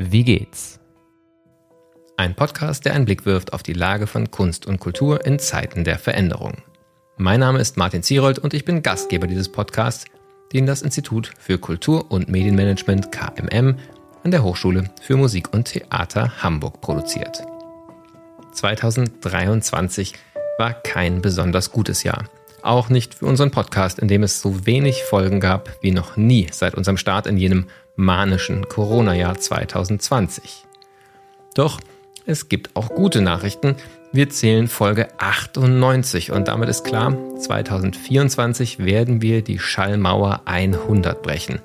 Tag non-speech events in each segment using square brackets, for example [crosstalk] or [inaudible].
Wie geht's? Ein Podcast, der einen Blick wirft auf die Lage von Kunst und Kultur in Zeiten der Veränderung. Mein Name ist Martin Zierold und ich bin Gastgeber dieses Podcasts, den das Institut für Kultur- und Medienmanagement KMM an der Hochschule für Musik und Theater Hamburg produziert. 2023 war kein besonders gutes Jahr. Auch nicht für unseren Podcast, in dem es so wenig Folgen gab wie noch nie seit unserem Start in jenem manischen Corona-Jahr 2020. Doch es gibt auch gute Nachrichten. Wir zählen Folge 98 und damit ist klar, 2024 werden wir die Schallmauer 100 brechen.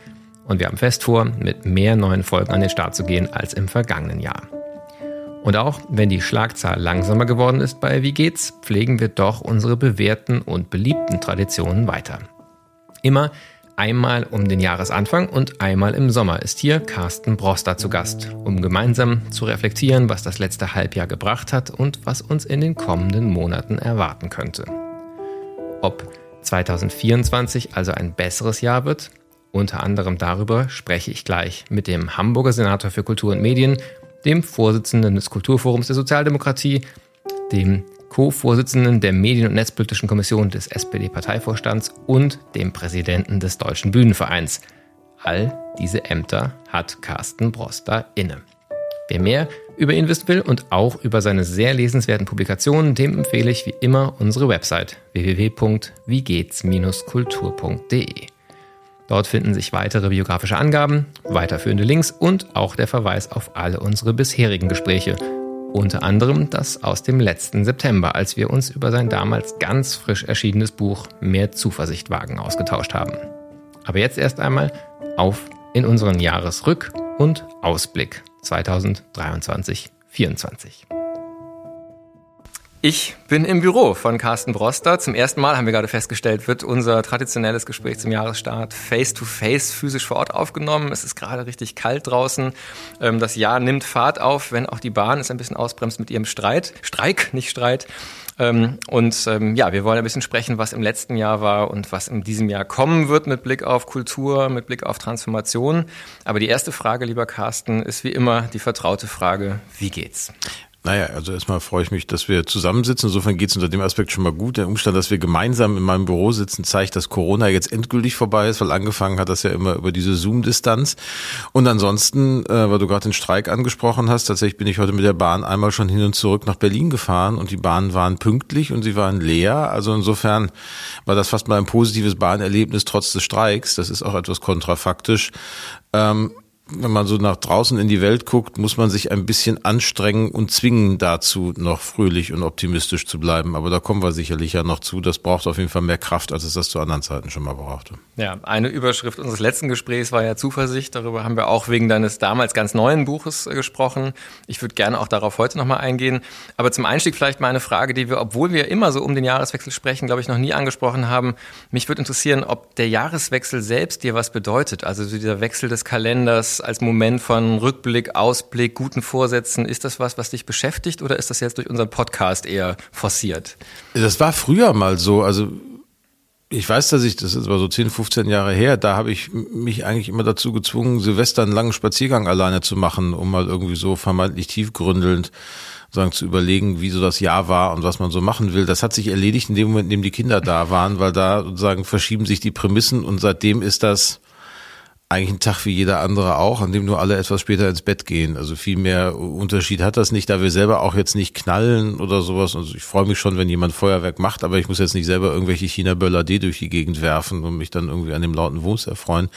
Und wir haben fest vor, mit mehr neuen Folgen an den Start zu gehen als im vergangenen Jahr. Und auch wenn die Schlagzahl langsamer geworden ist bei Wie geht's, pflegen wir doch unsere bewährten und beliebten Traditionen weiter. Immer einmal um den Jahresanfang und einmal im Sommer ist hier Carsten Broster zu Gast, um gemeinsam zu reflektieren, was das letzte Halbjahr gebracht hat und was uns in den kommenden Monaten erwarten könnte. Ob 2024 also ein besseres Jahr wird, unter anderem darüber spreche ich gleich mit dem Hamburger Senator für Kultur und Medien, dem Vorsitzenden des Kulturforums der Sozialdemokratie, dem Co-Vorsitzenden der Medien- und Netzpolitischen Kommission des SPD-Parteivorstands und dem Präsidenten des Deutschen Bühnenvereins. All diese Ämter hat Carsten Broster inne. Wer mehr über ihn wissen will und auch über seine sehr lesenswerten Publikationen, dem empfehle ich wie immer unsere Website www.wiegehts-kultur.de. Dort finden sich weitere biografische Angaben, weiterführende Links und auch der Verweis auf alle unsere bisherigen Gespräche. Unter anderem das aus dem letzten September, als wir uns über sein damals ganz frisch erschienenes Buch Mehr Zuversicht wagen ausgetauscht haben. Aber jetzt erst einmal auf in unseren Jahresrück- und Ausblick 2023-24. Ich bin im Büro von Carsten Broster. Zum ersten Mal haben wir gerade festgestellt, wird unser traditionelles Gespräch zum Jahresstart face-to-face physisch vor Ort aufgenommen. Es ist gerade richtig kalt draußen. Ähm, das Jahr nimmt Fahrt auf, wenn auch die Bahn es ein bisschen ausbremst mit ihrem Streit. Streik, nicht Streit. Ähm, und ähm, ja, wir wollen ein bisschen sprechen, was im letzten Jahr war und was in diesem Jahr kommen wird mit Blick auf Kultur, mit Blick auf Transformation. Aber die erste Frage, lieber Carsten, ist wie immer die vertraute Frage, wie geht's? Naja, also erstmal freue ich mich, dass wir zusammensitzen. Insofern geht es unter dem Aspekt schon mal gut. Der Umstand, dass wir gemeinsam in meinem Büro sitzen, zeigt, dass Corona jetzt endgültig vorbei ist, weil angefangen hat das ja immer über diese Zoom-Distanz. Und ansonsten, äh, weil du gerade den Streik angesprochen hast, tatsächlich bin ich heute mit der Bahn einmal schon hin und zurück nach Berlin gefahren und die Bahnen waren pünktlich und sie waren leer. Also insofern war das fast mal ein positives Bahnerlebnis trotz des Streiks. Das ist auch etwas kontrafaktisch. Ähm, wenn man so nach draußen in die Welt guckt, muss man sich ein bisschen anstrengen und zwingen dazu, noch fröhlich und optimistisch zu bleiben. Aber da kommen wir sicherlich ja noch zu. Das braucht auf jeden Fall mehr Kraft, als es das zu anderen Zeiten schon mal brauchte. Ja, eine Überschrift unseres letzten Gesprächs war ja Zuversicht. Darüber haben wir auch wegen deines damals ganz neuen Buches äh, gesprochen. Ich würde gerne auch darauf heute nochmal eingehen. Aber zum Einstieg vielleicht mal eine Frage, die wir, obwohl wir immer so um den Jahreswechsel sprechen, glaube ich, noch nie angesprochen haben. Mich würde interessieren, ob der Jahreswechsel selbst dir was bedeutet. Also dieser Wechsel des Kalenders, als Moment von Rückblick, Ausblick, guten Vorsätzen? Ist das was, was dich beschäftigt oder ist das jetzt durch unseren Podcast eher forciert? Das war früher mal so. Also ich weiß, dass ich, das ist aber so 10, 15 Jahre her, da habe ich mich eigentlich immer dazu gezwungen, Silvester einen langen Spaziergang alleine zu machen, um mal irgendwie so vermeintlich tiefgründelnd sagen, zu überlegen, wie so das Jahr war und was man so machen will. Das hat sich erledigt in dem Moment, in dem die Kinder da waren, weil da sozusagen verschieben sich die Prämissen und seitdem ist das eigentlich ein Tag wie jeder andere auch, an dem nur alle etwas später ins Bett gehen. Also viel mehr Unterschied hat das nicht, da wir selber auch jetzt nicht knallen oder sowas. Also ich freue mich schon, wenn jemand Feuerwerk macht, aber ich muss jetzt nicht selber irgendwelche China-Böller D durch die Gegend werfen und mich dann irgendwie an dem lauten Wumms erfreuen.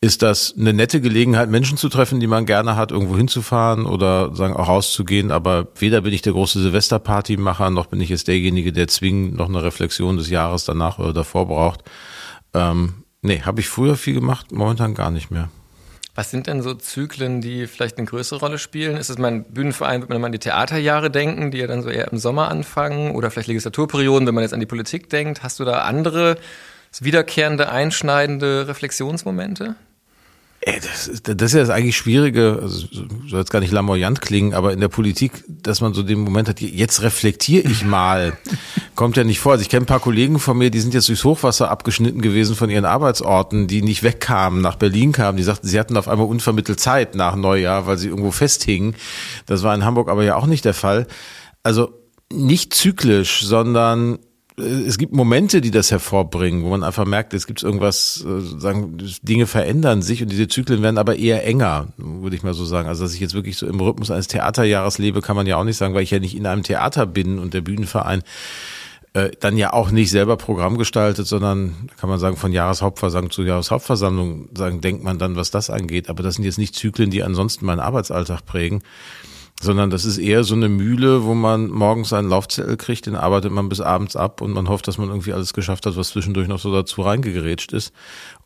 Ist das eine nette Gelegenheit, Menschen zu treffen, die man gerne hat, irgendwo hinzufahren oder sagen auch rauszugehen? Aber weder bin ich der große Silvesterpartymacher, noch bin ich jetzt derjenige, der zwingend noch eine Reflexion des Jahres danach oder davor braucht. Ähm, Nee, habe ich früher viel gemacht, momentan gar nicht mehr. Was sind denn so Zyklen, die vielleicht eine größere Rolle spielen? Ist es mein Bühnenverein, wird man an die Theaterjahre denken, die ja dann so eher im Sommer anfangen? Oder vielleicht Legislaturperioden, wenn man jetzt an die Politik denkt? Hast du da andere wiederkehrende, einschneidende Reflexionsmomente? Ey, das, ist, das ist ja das eigentlich Schwierige, also soll jetzt gar nicht lamoyant klingen, aber in der Politik, dass man so den Moment hat, jetzt reflektiere ich mal, [laughs] kommt ja nicht vor. Also ich kenne ein paar Kollegen von mir, die sind jetzt durchs Hochwasser abgeschnitten gewesen von ihren Arbeitsorten, die nicht wegkamen, nach Berlin kamen. Die sagten, sie hatten auf einmal unvermittelt Zeit nach Neujahr, weil sie irgendwo festhingen. Das war in Hamburg aber ja auch nicht der Fall. Also nicht zyklisch, sondern es gibt Momente, die das hervorbringen, wo man einfach merkt, es gibt irgendwas, äh, sagen, Dinge verändern sich und diese Zyklen werden aber eher enger, würde ich mal so sagen. Also, dass ich jetzt wirklich so im Rhythmus eines Theaterjahres lebe, kann man ja auch nicht sagen, weil ich ja nicht in einem Theater bin und der Bühnenverein äh, dann ja auch nicht selber Programm gestaltet, sondern kann man sagen, von Jahreshauptversammlung zu Jahreshauptversammlung sagen, denkt man dann, was das angeht. Aber das sind jetzt nicht Zyklen, die ansonsten meinen Arbeitsalltag prägen sondern das ist eher so eine Mühle, wo man morgens einen Laufzettel kriegt, den arbeitet man bis abends ab und man hofft, dass man irgendwie alles geschafft hat, was zwischendurch noch so dazu reingegerätscht ist.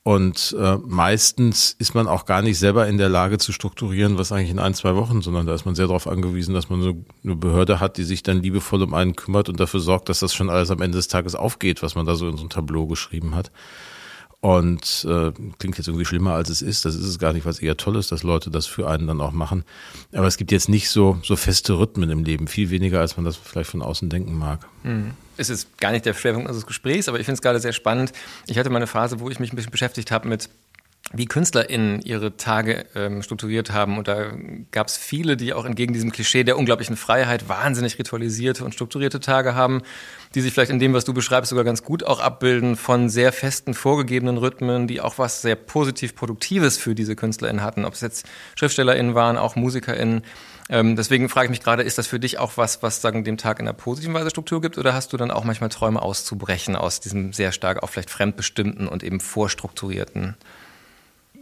Und äh, meistens ist man auch gar nicht selber in der Lage zu strukturieren, was eigentlich in ein, zwei Wochen, sondern da ist man sehr darauf angewiesen, dass man so eine Behörde hat, die sich dann liebevoll um einen kümmert und dafür sorgt, dass das schon alles am Ende des Tages aufgeht, was man da so in so ein Tableau geschrieben hat. Und äh, klingt jetzt irgendwie schlimmer, als es ist. Das ist es gar nicht, was eher toll ist, dass Leute das für einen dann auch machen. Aber es gibt jetzt nicht so, so feste Rhythmen im Leben, viel weniger, als man das vielleicht von außen denken mag. Mhm. Es ist gar nicht der Schwerpunkt unseres Gesprächs, aber ich finde es gerade sehr spannend. Ich hatte mal eine Phase, wo ich mich ein bisschen beschäftigt habe mit wie KünstlerInnen ihre Tage ähm, strukturiert haben. Und da gab es viele, die auch entgegen diesem Klischee der unglaublichen Freiheit wahnsinnig ritualisierte und strukturierte Tage haben, die sich vielleicht in dem, was du beschreibst, sogar ganz gut auch abbilden von sehr festen, vorgegebenen Rhythmen, die auch was sehr positiv Produktives für diese KünstlerInnen hatten. Ob es jetzt SchriftstellerInnen waren, auch MusikerInnen. Ähm, deswegen frage ich mich gerade, ist das für dich auch was, was sagen dem Tag in einer positiven Weise Struktur gibt, oder hast du dann auch manchmal Träume auszubrechen aus diesem sehr stark auch vielleicht fremdbestimmten und eben vorstrukturierten?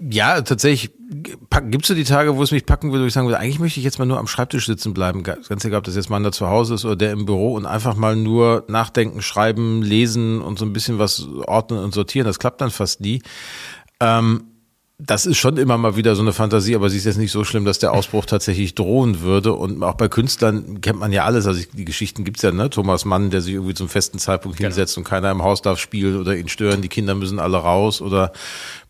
Ja, tatsächlich gibt es so die Tage, wo es mich packen würde, wo ich sagen würde, eigentlich möchte ich jetzt mal nur am Schreibtisch sitzen bleiben, ganz egal, ob das jetzt mal da zu Hause ist oder der im Büro und einfach mal nur nachdenken, schreiben, lesen und so ein bisschen was ordnen und sortieren. Das klappt dann fast nie. Ähm, das ist schon immer mal wieder so eine Fantasie, aber sie ist jetzt nicht so schlimm, dass der Ausbruch tatsächlich drohen würde. Und auch bei Künstlern kennt man ja alles. Also die Geschichten gibt's ja, ne? Thomas Mann, der sich irgendwie zum festen Zeitpunkt genau. hinsetzt und keiner im Haus darf spielen oder ihn stören, die Kinder müssen alle raus. Oder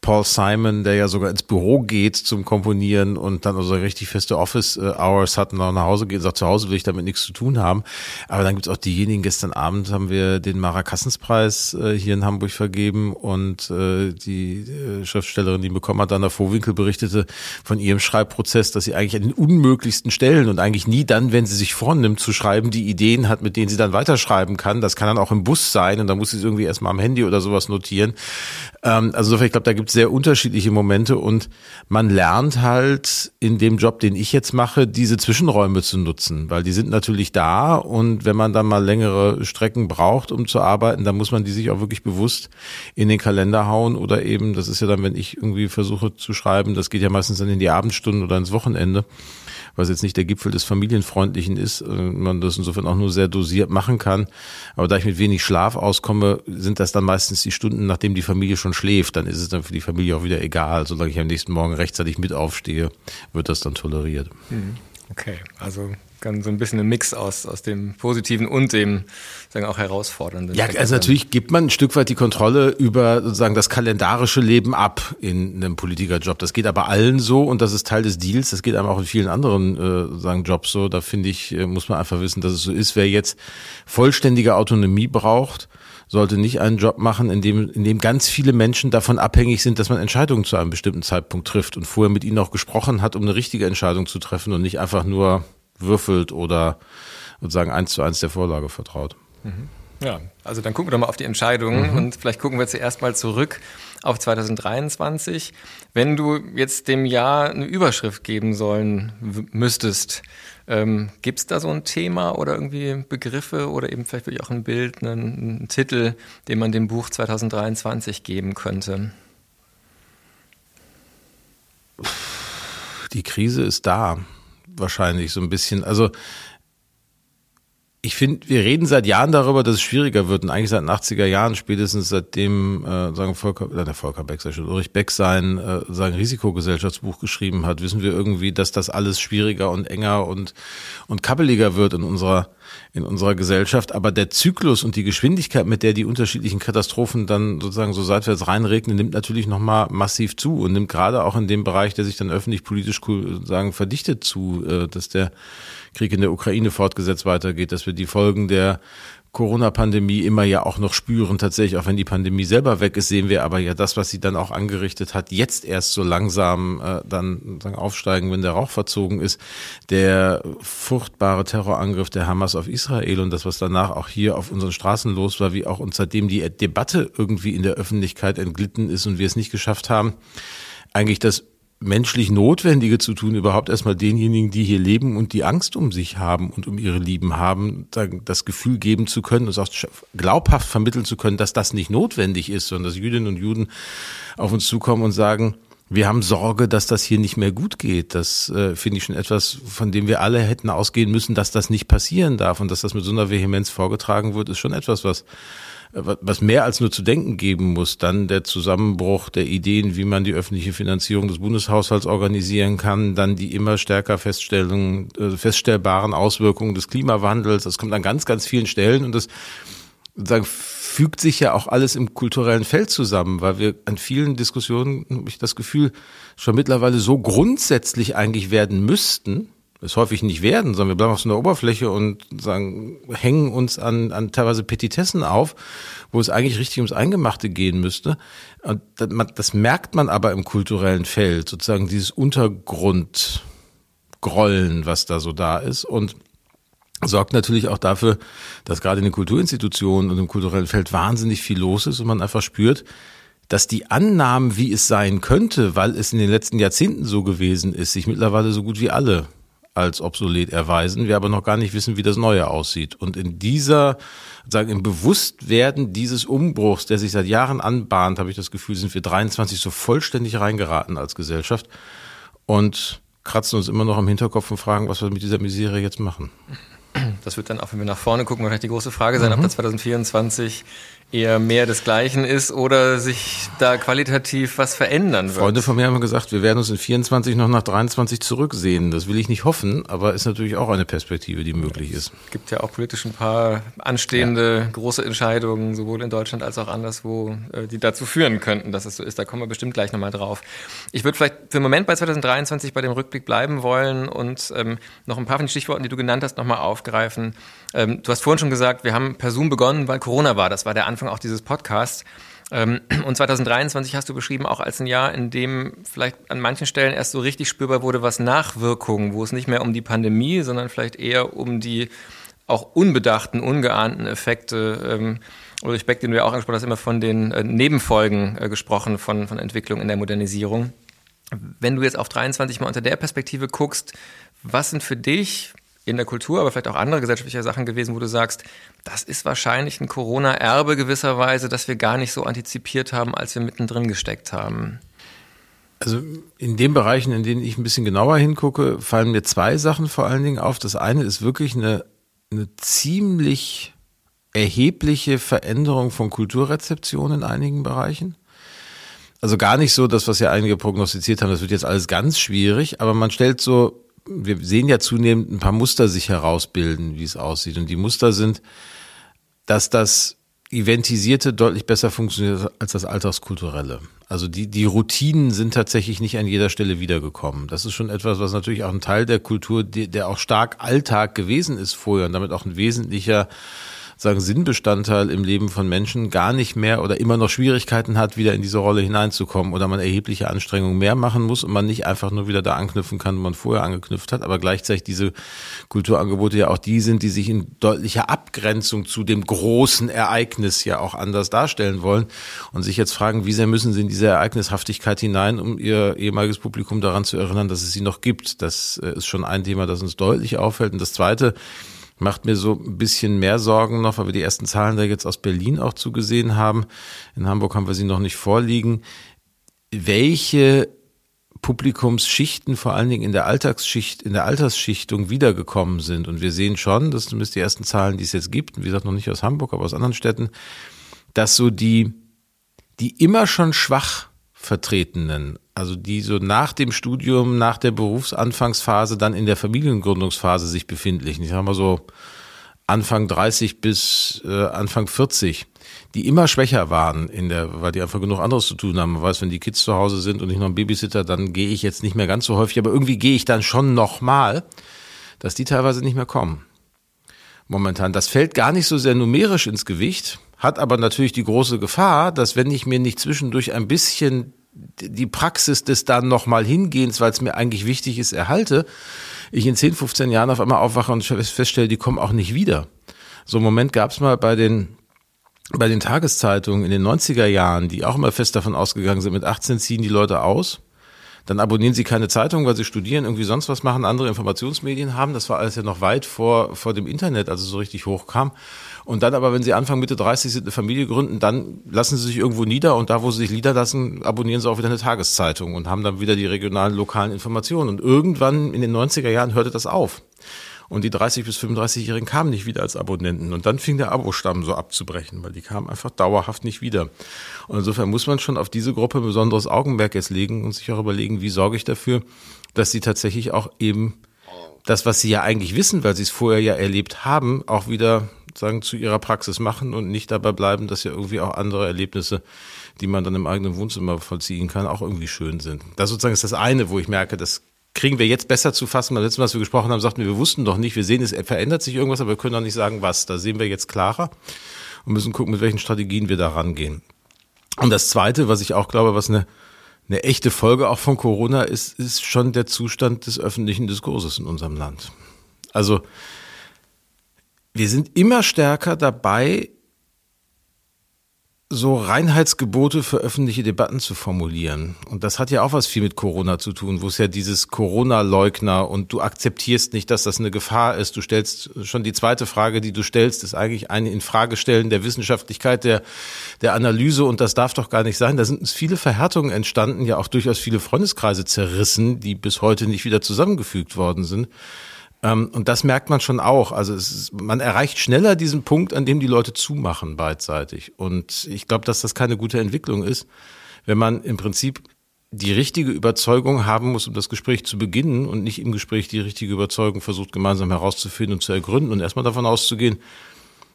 Paul Simon, der ja sogar ins Büro geht zum Komponieren und dann also richtig feste Office-Hours hat und dann nach Hause geht und sagt, zu Hause will ich damit nichts zu tun haben. Aber dann gibt's auch diejenigen, gestern Abend haben wir den Mara Kassenspreis äh, hier in Hamburg vergeben und äh, die äh, Schriftstellerin, die ihn bekommen hat, Anna Vorwinkel, berichtete von ihrem Schreibprozess, dass sie eigentlich an den unmöglichsten Stellen und eigentlich nie dann, wenn sie sich vornimmt zu schreiben, die Ideen hat, mit denen sie dann weiterschreiben kann. Das kann dann auch im Bus sein und da muss sie es irgendwie erstmal am Handy oder sowas notieren. Ähm, also ich glaube, da gibt sehr unterschiedliche Momente und man lernt halt in dem Job, den ich jetzt mache, diese Zwischenräume zu nutzen, weil die sind natürlich da und wenn man dann mal längere Strecken braucht, um zu arbeiten, dann muss man die sich auch wirklich bewusst in den Kalender hauen oder eben, das ist ja dann, wenn ich irgendwie versuche zu schreiben, das geht ja meistens dann in die Abendstunden oder ins Wochenende was jetzt nicht der Gipfel des Familienfreundlichen ist, äh, man das insofern auch nur sehr dosiert machen kann. Aber da ich mit wenig Schlaf auskomme, sind das dann meistens die Stunden, nachdem die Familie schon schläft. Dann ist es dann für die Familie auch wieder egal. Solange ich am nächsten Morgen rechtzeitig mit aufstehe, wird das dann toleriert. Mhm. Okay, also kann so ein bisschen ein Mix aus, aus dem Positiven und dem sagen auch herausfordernden. Ja, also natürlich gibt man ein Stück weit die Kontrolle über sozusagen das kalendarische Leben ab in einem Politikerjob. Das geht aber allen so und das ist Teil des Deals. Das geht einem auch in vielen anderen äh, sagen Jobs so. Da finde ich, äh, muss man einfach wissen, dass es so ist. Wer jetzt vollständige Autonomie braucht, sollte nicht einen Job machen, in dem, in dem ganz viele Menschen davon abhängig sind, dass man Entscheidungen zu einem bestimmten Zeitpunkt trifft und vorher mit ihnen auch gesprochen hat, um eine richtige Entscheidung zu treffen und nicht einfach nur würfelt oder sozusagen eins zu eins der Vorlage vertraut. Mhm. Ja, also dann gucken wir doch mal auf die Entscheidungen mhm. und vielleicht gucken wir zuerst mal zurück auf 2023. Wenn du jetzt dem Jahr eine Überschrift geben sollen müsstest, ähm, gibt es da so ein Thema oder irgendwie Begriffe oder eben vielleicht wirklich auch ein Bild, einen, einen Titel, den man dem Buch 2023 geben könnte? Die Krise ist da wahrscheinlich so ein bisschen. Also ich finde, wir reden seit Jahren darüber, dass es schwieriger wird und eigentlich seit den 80er Jahren, spätestens seitdem äh, sagen Volker, äh, der Volker Beck, schon, Ulrich Beck sein, äh, sein Risikogesellschaftsbuch geschrieben hat, wissen wir irgendwie, dass das alles schwieriger und enger und, und kabbeliger wird in unserer in unserer Gesellschaft. Aber der Zyklus und die Geschwindigkeit, mit der die unterschiedlichen Katastrophen dann sozusagen so seitwärts reinregnen, nimmt natürlich nochmal massiv zu und nimmt gerade auch in dem Bereich, der sich dann öffentlich-politisch sagen verdichtet zu, äh, dass der Krieg in der Ukraine fortgesetzt weitergeht, dass wir die Folgen der Corona-Pandemie immer ja auch noch spüren. Tatsächlich, auch wenn die Pandemie selber weg ist, sehen wir aber ja das, was sie dann auch angerichtet hat, jetzt erst so langsam äh, dann sagen, aufsteigen, wenn der Rauch verzogen ist. Der furchtbare Terrorangriff der Hamas auf Israel und das, was danach auch hier auf unseren Straßen los war, wie auch uns seitdem die Debatte irgendwie in der Öffentlichkeit entglitten ist und wir es nicht geschafft haben, eigentlich das menschlich Notwendige zu tun, überhaupt erstmal denjenigen, die hier leben und die Angst um sich haben und um ihre Lieben haben, das Gefühl geben zu können, uns auch glaubhaft vermitteln zu können, dass das nicht notwendig ist, sondern dass Jüdinnen und Juden auf uns zukommen und sagen, wir haben Sorge, dass das hier nicht mehr gut geht. Das äh, finde ich schon etwas, von dem wir alle hätten ausgehen müssen, dass das nicht passieren darf und dass das mit so einer Vehemenz vorgetragen wird, ist schon etwas, was was mehr als nur zu denken geben muss, dann der Zusammenbruch der Ideen, wie man die öffentliche Finanzierung des Bundeshaushalts organisieren kann, dann die immer stärker Feststellungen, äh, feststellbaren Auswirkungen des Klimawandels. Das kommt an ganz, ganz vielen Stellen und das sozusagen fügt sich ja auch alles im kulturellen Feld zusammen, weil wir an vielen Diskussionen, habe ich das Gefühl, schon mittlerweile so grundsätzlich eigentlich werden müssten, es häufig nicht werden, sondern wir bleiben auf so einer Oberfläche und sagen, hängen uns an, an teilweise Petitessen auf, wo es eigentlich richtig ums Eingemachte gehen müsste. Und das merkt man aber im kulturellen Feld, sozusagen dieses Untergrundgrollen, was da so da ist und sorgt natürlich auch dafür, dass gerade in den Kulturinstitutionen und im kulturellen Feld wahnsinnig viel los ist und man einfach spürt, dass die Annahmen, wie es sein könnte, weil es in den letzten Jahrzehnten so gewesen ist, sich mittlerweile so gut wie alle als obsolet erweisen, wir aber noch gar nicht wissen, wie das Neue aussieht. Und in dieser, sagen, im Bewusstwerden dieses Umbruchs, der sich seit Jahren anbahnt, habe ich das Gefühl, sind wir 23 so vollständig reingeraten als Gesellschaft und kratzen uns immer noch am Hinterkopf und fragen, was wir mit dieser Misere jetzt machen. Das wird dann auch, wenn wir nach vorne gucken, wahrscheinlich die große Frage sein, mhm. ob da 2024 eher mehr des Gleichen ist oder sich da qualitativ was verändern wird. Freunde von mir haben gesagt, wir werden uns in 24 noch nach 23 zurücksehen. Das will ich nicht hoffen, aber ist natürlich auch eine Perspektive, die möglich ist. Es gibt ja auch politisch ein paar anstehende ja. große Entscheidungen, sowohl in Deutschland als auch anderswo, äh, die dazu führen könnten, dass es so ist. Da kommen wir bestimmt gleich nochmal drauf. Ich würde vielleicht für einen Moment bei 2023 bei dem Rückblick bleiben wollen und ähm, noch ein paar von den Stichworten, die du genannt hast, nochmal aufgreifen. Ähm, du hast vorhin schon gesagt, wir haben per Zoom begonnen, weil Corona war. Das war der Anfang auch dieses Podcasts. Ähm, und 2023 hast du beschrieben auch als ein Jahr, in dem vielleicht an manchen Stellen erst so richtig spürbar wurde, was Nachwirkungen, wo es nicht mehr um die Pandemie, sondern vielleicht eher um die auch unbedachten, ungeahnten Effekte ähm, Ulrich Beck, den du ja auch angesprochen hast, immer von den äh, Nebenfolgen äh, gesprochen von, von Entwicklung in der Modernisierung. Wenn du jetzt auf 23 mal unter der Perspektive guckst, was sind für dich in der Kultur, aber vielleicht auch andere gesellschaftliche Sachen gewesen, wo du sagst, das ist wahrscheinlich ein Corona-Erbe gewisserweise, das wir gar nicht so antizipiert haben, als wir mittendrin gesteckt haben? Also in den Bereichen, in denen ich ein bisschen genauer hingucke, fallen mir zwei Sachen vor allen Dingen auf. Das eine ist wirklich eine, eine ziemlich erhebliche Veränderung von Kulturrezeption in einigen Bereichen. Also gar nicht so, das, was ja einige prognostiziert haben, das wird jetzt alles ganz schwierig, aber man stellt so wir sehen ja zunehmend ein paar Muster sich herausbilden, wie es aussieht. Und die Muster sind, dass das Eventisierte deutlich besser funktioniert als das Alltagskulturelle. Also die, die Routinen sind tatsächlich nicht an jeder Stelle wiedergekommen. Das ist schon etwas, was natürlich auch ein Teil der Kultur, der auch stark Alltag gewesen ist vorher und damit auch ein wesentlicher sagen Sinnbestandteil im Leben von Menschen gar nicht mehr oder immer noch Schwierigkeiten hat, wieder in diese Rolle hineinzukommen oder man erhebliche Anstrengungen mehr machen muss und man nicht einfach nur wieder da anknüpfen kann, wo man vorher angeknüpft hat, aber gleichzeitig diese Kulturangebote ja auch die sind, die sich in deutlicher Abgrenzung zu dem großen Ereignis ja auch anders darstellen wollen und sich jetzt fragen, wie sehr müssen sie in diese Ereignishaftigkeit hinein, um ihr ehemaliges Publikum daran zu erinnern, dass es sie noch gibt. Das äh, ist schon ein Thema, das uns deutlich auffällt. Und das zweite, macht mir so ein bisschen mehr Sorgen noch, weil wir die ersten Zahlen da jetzt aus Berlin auch zugesehen haben. In Hamburg haben wir sie noch nicht vorliegen. Welche Publikumsschichten vor allen Dingen in der Alltagsschicht, in der Altersschichtung wiedergekommen sind. Und wir sehen schon, das sind zumindest die ersten Zahlen, die es jetzt gibt, wie gesagt noch nicht aus Hamburg, aber aus anderen Städten, dass so die, die immer schon schwach Vertretenen, also die so nach dem Studium, nach der Berufsanfangsphase, dann in der Familiengründungsphase sich befindlichen. Ich sag mal so Anfang 30 bis äh, Anfang 40, die immer schwächer waren in der, weil die einfach genug anderes zu tun haben. Man weiß, wenn die Kids zu Hause sind und ich noch ein Babysitter, dann gehe ich jetzt nicht mehr ganz so häufig, aber irgendwie gehe ich dann schon nochmal, dass die teilweise nicht mehr kommen. Momentan. Das fällt gar nicht so sehr numerisch ins Gewicht, hat aber natürlich die große Gefahr, dass wenn ich mir nicht zwischendurch ein bisschen die Praxis des dann nochmal hingehens, weil es mir eigentlich wichtig ist, erhalte, ich in 10, 15 Jahren auf einmal aufwache und feststelle, die kommen auch nicht wieder. So einen Moment gab es mal bei den bei den Tageszeitungen in den 90er Jahren, die auch immer fest davon ausgegangen sind, mit 18 ziehen die Leute aus. Dann abonnieren sie keine Zeitung, weil sie studieren, irgendwie sonst was machen, andere Informationsmedien haben. Das war alles ja noch weit vor, vor dem Internet, als es so richtig hochkam. Und dann aber, wenn sie Anfang, Mitte 30 sind, eine Familie gründen, dann lassen sie sich irgendwo nieder und da, wo sie sich niederlassen, abonnieren sie auch wieder eine Tageszeitung und haben dann wieder die regionalen, lokalen Informationen. Und irgendwann in den 90er Jahren hörte das auf. Und die 30- bis 35-Jährigen kamen nicht wieder als Abonnenten. Und dann fing der Abostamm so abzubrechen, weil die kamen einfach dauerhaft nicht wieder. Und insofern muss man schon auf diese Gruppe ein besonderes Augenmerk jetzt legen und sich auch überlegen, wie sorge ich dafür, dass sie tatsächlich auch eben das, was sie ja eigentlich wissen, weil sie es vorher ja erlebt haben, auch wieder sagen zu ihrer Praxis machen und nicht dabei bleiben, dass ja irgendwie auch andere Erlebnisse, die man dann im eigenen Wohnzimmer vollziehen kann, auch irgendwie schön sind. Das sozusagen ist das eine, wo ich merke, das kriegen wir jetzt besser zu fassen. Beim letzten Mal, als wir gesprochen haben, sagten wir, wir wussten doch nicht, wir sehen, es verändert sich irgendwas, aber wir können doch nicht sagen, was. Da sehen wir jetzt klarer und müssen gucken, mit welchen Strategien wir da rangehen. Und das Zweite, was ich auch glaube, was eine, eine echte Folge auch von Corona ist, ist schon der Zustand des öffentlichen Diskurses in unserem Land. Also wir sind immer stärker dabei, so Reinheitsgebote für öffentliche Debatten zu formulieren. Und das hat ja auch was viel mit Corona zu tun, wo es ja dieses Corona-Leugner und du akzeptierst nicht, dass das eine Gefahr ist. Du stellst schon die zweite Frage, die du stellst, ist eigentlich eine Infragestellen der Wissenschaftlichkeit, der, der Analyse und das darf doch gar nicht sein. Da sind uns viele Verhärtungen entstanden, ja auch durchaus viele Freundeskreise zerrissen, die bis heute nicht wieder zusammengefügt worden sind. Ähm, und das merkt man schon auch. Also ist, man erreicht schneller diesen Punkt, an dem die Leute zumachen beidseitig. Und ich glaube, dass das keine gute Entwicklung ist, wenn man im Prinzip die richtige Überzeugung haben muss, um das Gespräch zu beginnen und nicht im Gespräch die richtige Überzeugung versucht gemeinsam herauszufinden und zu ergründen und erstmal davon auszugehen,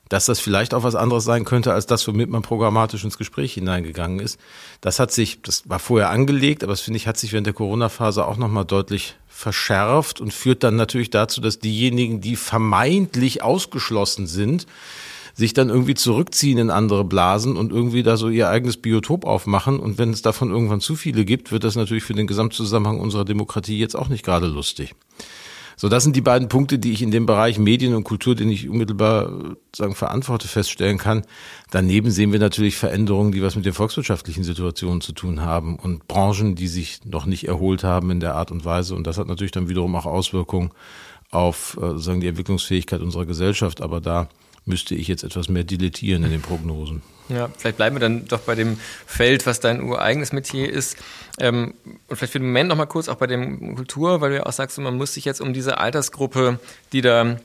dass das vielleicht auch was anderes sein könnte als das, womit man programmatisch ins Gespräch hineingegangen ist. Das hat sich, das war vorher angelegt, aber das finde ich, hat sich während der Corona-Phase auch nochmal deutlich verschärft und führt dann natürlich dazu, dass diejenigen, die vermeintlich ausgeschlossen sind, sich dann irgendwie zurückziehen in andere Blasen und irgendwie da so ihr eigenes Biotop aufmachen. Und wenn es davon irgendwann zu viele gibt, wird das natürlich für den Gesamtzusammenhang unserer Demokratie jetzt auch nicht gerade lustig. So, das sind die beiden Punkte, die ich in dem Bereich Medien und Kultur, den ich unmittelbar sagen verantworte, feststellen kann. Daneben sehen wir natürlich Veränderungen, die was mit den volkswirtschaftlichen Situationen zu tun haben und Branchen, die sich noch nicht erholt haben in der Art und Weise. Und das hat natürlich dann wiederum auch Auswirkungen auf äh, sagen die Entwicklungsfähigkeit unserer Gesellschaft. Aber da müsste ich jetzt etwas mehr dilettieren in den Prognosen. Ja, vielleicht bleiben wir dann doch bei dem Feld, was dein ureigenes Metier ist. Ähm, und vielleicht für den Moment noch mal kurz auch bei dem Kultur, weil du ja auch sagst, man muss sich jetzt um diese Altersgruppe, die da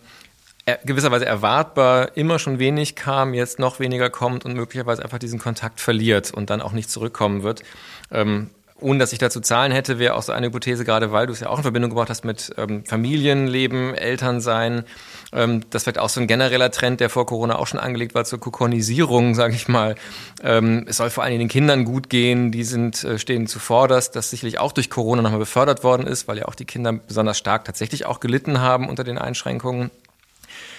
gewisserweise erwartbar immer schon wenig kam, jetzt noch weniger kommt und möglicherweise einfach diesen Kontakt verliert und dann auch nicht zurückkommen wird. Ähm, ohne dass ich dazu Zahlen hätte, wäre auch so eine Hypothese, gerade weil du es ja auch in Verbindung gebracht hast mit ähm, Familienleben, Elternsein. Ähm, das wird auch so ein genereller Trend, der vor Corona auch schon angelegt war, zur Kokonisierung, sage ich mal. Ähm, es soll vor allem den Kindern gut gehen, die sind, äh, stehen zuvorderst, das sicherlich auch durch Corona nochmal befördert worden ist, weil ja auch die Kinder besonders stark tatsächlich auch gelitten haben unter den Einschränkungen.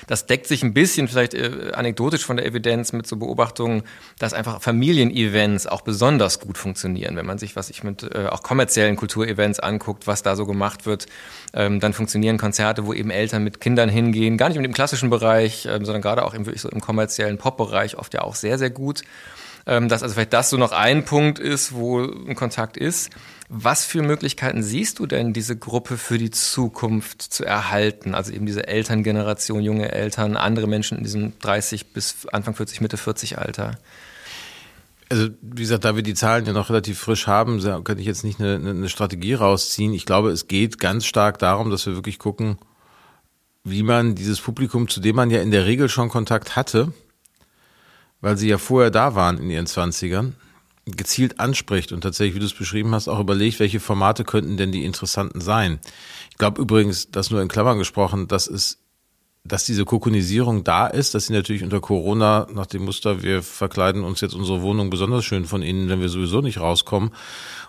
Das deckt sich ein bisschen vielleicht äh, anekdotisch von der Evidenz mit so Beobachtungen, dass einfach Familienevents auch besonders gut funktionieren. Wenn man sich, was ich mit äh, auch kommerziellen Kulturevents anguckt, was da so gemacht wird, ähm, dann funktionieren Konzerte, wo eben Eltern mit Kindern hingehen, gar nicht im klassischen Bereich, ähm, sondern gerade auch im, wirklich so im kommerziellen Pop-Bereich oft ja auch sehr, sehr gut. Ähm, dass also vielleicht das so noch ein Punkt ist, wo ein Kontakt ist. Was für Möglichkeiten siehst du denn, diese Gruppe für die Zukunft zu erhalten? Also eben diese Elterngeneration, junge Eltern, andere Menschen in diesem 30 bis Anfang 40, Mitte 40 Alter? Also wie gesagt, da wir die Zahlen ja noch relativ frisch haben, kann ich jetzt nicht eine, eine Strategie rausziehen. Ich glaube, es geht ganz stark darum, dass wir wirklich gucken, wie man dieses Publikum, zu dem man ja in der Regel schon Kontakt hatte, weil sie ja vorher da waren in ihren Zwanzigern, gezielt anspricht und tatsächlich, wie du es beschrieben hast, auch überlegt, welche Formate könnten denn die interessanten sein. Ich glaube übrigens, das nur in Klammern gesprochen, dass es dass diese Kokonisierung da ist, dass sie natürlich unter Corona nach dem Muster, wir verkleiden uns jetzt unsere Wohnung besonders schön von innen, wenn wir sowieso nicht rauskommen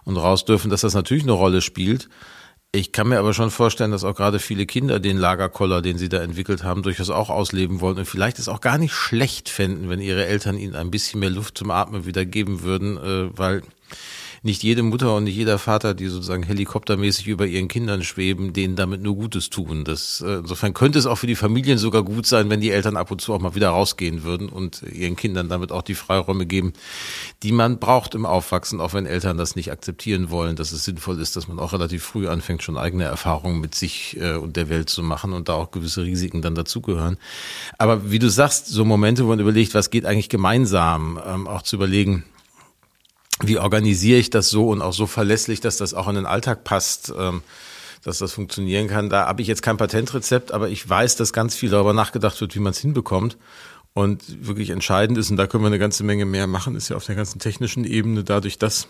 und raus dürfen, dass das natürlich eine Rolle spielt. Ich kann mir aber schon vorstellen, dass auch gerade viele Kinder den Lagerkoller, den sie da entwickelt haben, durchaus auch ausleben wollen und vielleicht es auch gar nicht schlecht fänden, wenn ihre Eltern ihnen ein bisschen mehr Luft zum Atmen wieder geben würden, äh, weil nicht jede Mutter und nicht jeder Vater, die sozusagen helikoptermäßig über ihren Kindern schweben, denen damit nur Gutes tun. Das, äh, insofern könnte es auch für die Familien sogar gut sein, wenn die Eltern ab und zu auch mal wieder rausgehen würden und ihren Kindern damit auch die Freiräume geben, die man braucht im Aufwachsen, auch wenn Eltern das nicht akzeptieren wollen, dass es sinnvoll ist, dass man auch relativ früh anfängt, schon eigene Erfahrungen mit sich äh, und der Welt zu machen und da auch gewisse Risiken dann dazugehören. Aber wie du sagst, so Momente, wo man überlegt, was geht eigentlich gemeinsam, ähm, auch zu überlegen, wie organisiere ich das so und auch so verlässlich, dass das auch in den Alltag passt, ähm, dass das funktionieren kann. Da habe ich jetzt kein Patentrezept, aber ich weiß, dass ganz viel darüber nachgedacht wird, wie man es hinbekommt. Und wirklich entscheidend ist, und da können wir eine ganze Menge mehr machen, ist ja auf der ganzen technischen Ebene dadurch, dass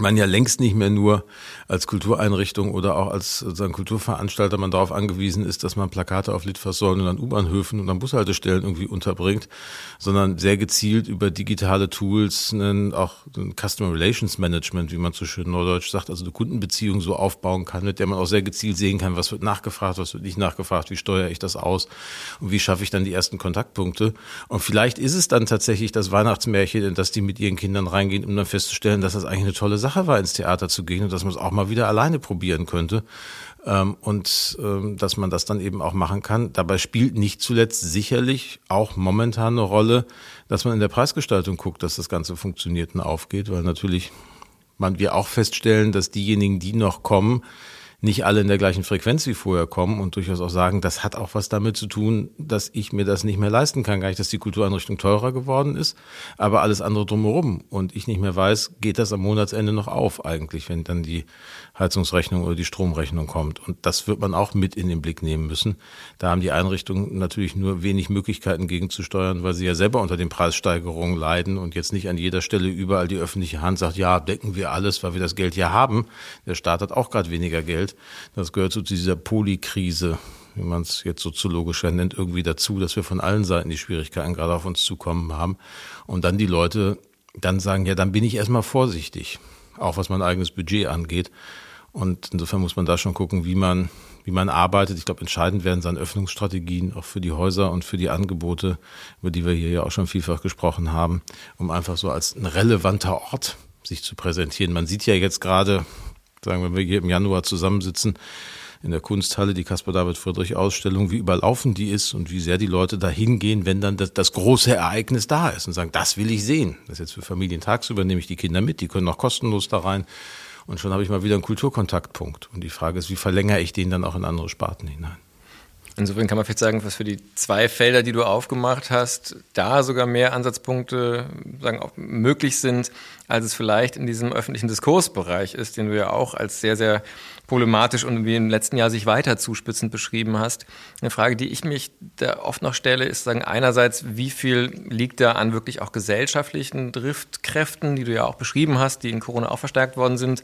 man ja längst nicht mehr nur als Kultureinrichtung oder auch als sozusagen Kulturveranstalter man darauf angewiesen ist, dass man Plakate auf Litfaßsäulen und an U-Bahnhöfen und an Bushaltestellen irgendwie unterbringt, sondern sehr gezielt über digitale Tools, einen, auch ein Customer Relations Management, wie man so schön neudeutsch sagt, also eine Kundenbeziehung so aufbauen kann, mit der man auch sehr gezielt sehen kann, was wird nachgefragt, was wird nicht nachgefragt, wie steuere ich das aus und wie schaffe ich dann die ersten Kontaktpunkte. Und vielleicht ist es dann tatsächlich das Weihnachtsmärchen, in das die mit ihren Kindern reingehen, um dann festzustellen, dass das eigentlich eine tolle Sache war, ins Theater zu gehen und dass man es auch mal wieder alleine probieren könnte. Ähm, und ähm, dass man das dann eben auch machen kann. Dabei spielt nicht zuletzt sicherlich auch momentan eine Rolle, dass man in der Preisgestaltung guckt, dass das Ganze funktioniert und aufgeht, weil natürlich man wir auch feststellen, dass diejenigen, die noch kommen, nicht alle in der gleichen Frequenz wie vorher kommen und durchaus auch sagen, das hat auch was damit zu tun, dass ich mir das nicht mehr leisten kann. Gar nicht, dass die Kultureinrichtung teurer geworden ist, aber alles andere drumherum. Und ich nicht mehr weiß, geht das am Monatsende noch auf eigentlich, wenn dann die Heizungsrechnung oder die Stromrechnung kommt. Und das wird man auch mit in den Blick nehmen müssen. Da haben die Einrichtungen natürlich nur wenig Möglichkeiten gegenzusteuern, weil sie ja selber unter den Preissteigerungen leiden und jetzt nicht an jeder Stelle überall die öffentliche Hand sagt, ja, decken wir alles, weil wir das Geld ja haben. Der Staat hat auch gerade weniger Geld. Das gehört zu dieser Polikrise wie man es jetzt soziologisch nennt, irgendwie dazu, dass wir von allen Seiten die Schwierigkeiten gerade auf uns zukommen haben. Und dann die Leute dann sagen, ja, dann bin ich erstmal vorsichtig, auch was mein eigenes Budget angeht. Und insofern muss man da schon gucken, wie man, wie man arbeitet. Ich glaube, entscheidend werden seine Öffnungsstrategien auch für die Häuser und für die Angebote, über die wir hier ja auch schon vielfach gesprochen haben, um einfach so als ein relevanter Ort sich zu präsentieren. Man sieht ja jetzt gerade, sagen wir, wenn wir hier im Januar zusammensitzen, in der Kunsthalle, die Caspar David Friedrich Ausstellung, wie überlaufen die ist und wie sehr die Leute da hingehen, wenn dann das, das, große Ereignis da ist und sagen, das will ich sehen. Das ist jetzt für Familien tagsüber, nehme ich die Kinder mit, die können auch kostenlos da rein. Und schon habe ich mal wieder einen Kulturkontaktpunkt. Und die Frage ist, wie verlängere ich den dann auch in andere Sparten hinein? Insofern kann man vielleicht sagen, was für die zwei Felder, die du aufgemacht hast, da sogar mehr Ansatzpunkte sagen, auch möglich sind, als es vielleicht in diesem öffentlichen Diskursbereich ist, den du ja auch als sehr, sehr problematisch und wie im letzten Jahr sich weiter zuspitzend beschrieben hast. Eine Frage, die ich mich da oft noch stelle, ist sagen, einerseits, wie viel liegt da an wirklich auch gesellschaftlichen Driftkräften, die du ja auch beschrieben hast, die in Corona auch verstärkt worden sind?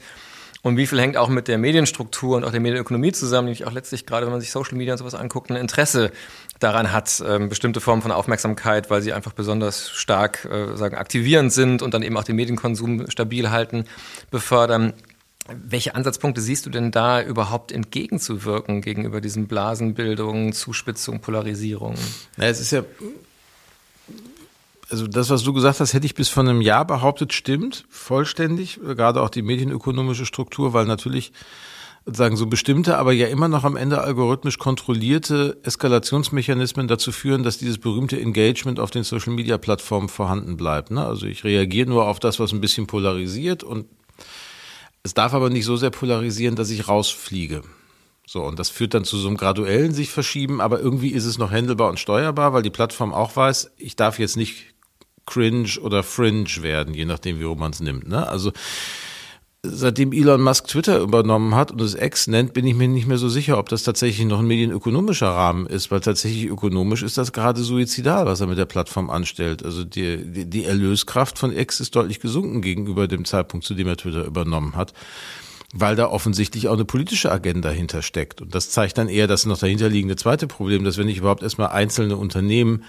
Und wie viel hängt auch mit der Medienstruktur und auch der Medienökonomie zusammen, nämlich auch letztlich gerade, wenn man sich Social Media und sowas anguckt, ein Interesse daran hat, ähm, bestimmte Formen von Aufmerksamkeit, weil sie einfach besonders stark äh, sagen, aktivierend sind und dann eben auch den Medienkonsum stabil halten, befördern. Welche Ansatzpunkte siehst du denn da überhaupt entgegenzuwirken gegenüber diesen Blasenbildungen, Zuspitzung, Polarisierung? Na, es ist ja, also das, was du gesagt hast, hätte ich bis vor einem Jahr behauptet, stimmt vollständig, gerade auch die medienökonomische Struktur, weil natürlich sagen so bestimmte, aber ja immer noch am Ende algorithmisch kontrollierte Eskalationsmechanismen dazu führen, dass dieses berühmte Engagement auf den Social Media Plattformen vorhanden bleibt. Ne? Also ich reagiere nur auf das, was ein bisschen polarisiert und es darf aber nicht so sehr polarisieren, dass ich rausfliege. So, und das führt dann zu so einem graduellen sich verschieben, aber irgendwie ist es noch handelbar und steuerbar, weil die Plattform auch weiß, ich darf jetzt nicht cringe oder fringe werden, je nachdem, wie man es nimmt. Ne? Also seitdem Elon Musk Twitter übernommen hat und es X nennt, bin ich mir nicht mehr so sicher, ob das tatsächlich noch ein medienökonomischer Rahmen ist, weil tatsächlich ökonomisch ist das gerade suizidal, was er mit der Plattform anstellt. Also die, die, die Erlöskraft von X ist deutlich gesunken gegenüber dem Zeitpunkt, zu dem er Twitter übernommen hat. weil da offensichtlich auch eine politische Agenda hintersteckt. Und das zeigt dann eher das noch dahinterliegende zweite Problem, dass wenn ich überhaupt erstmal einzelne Unternehmen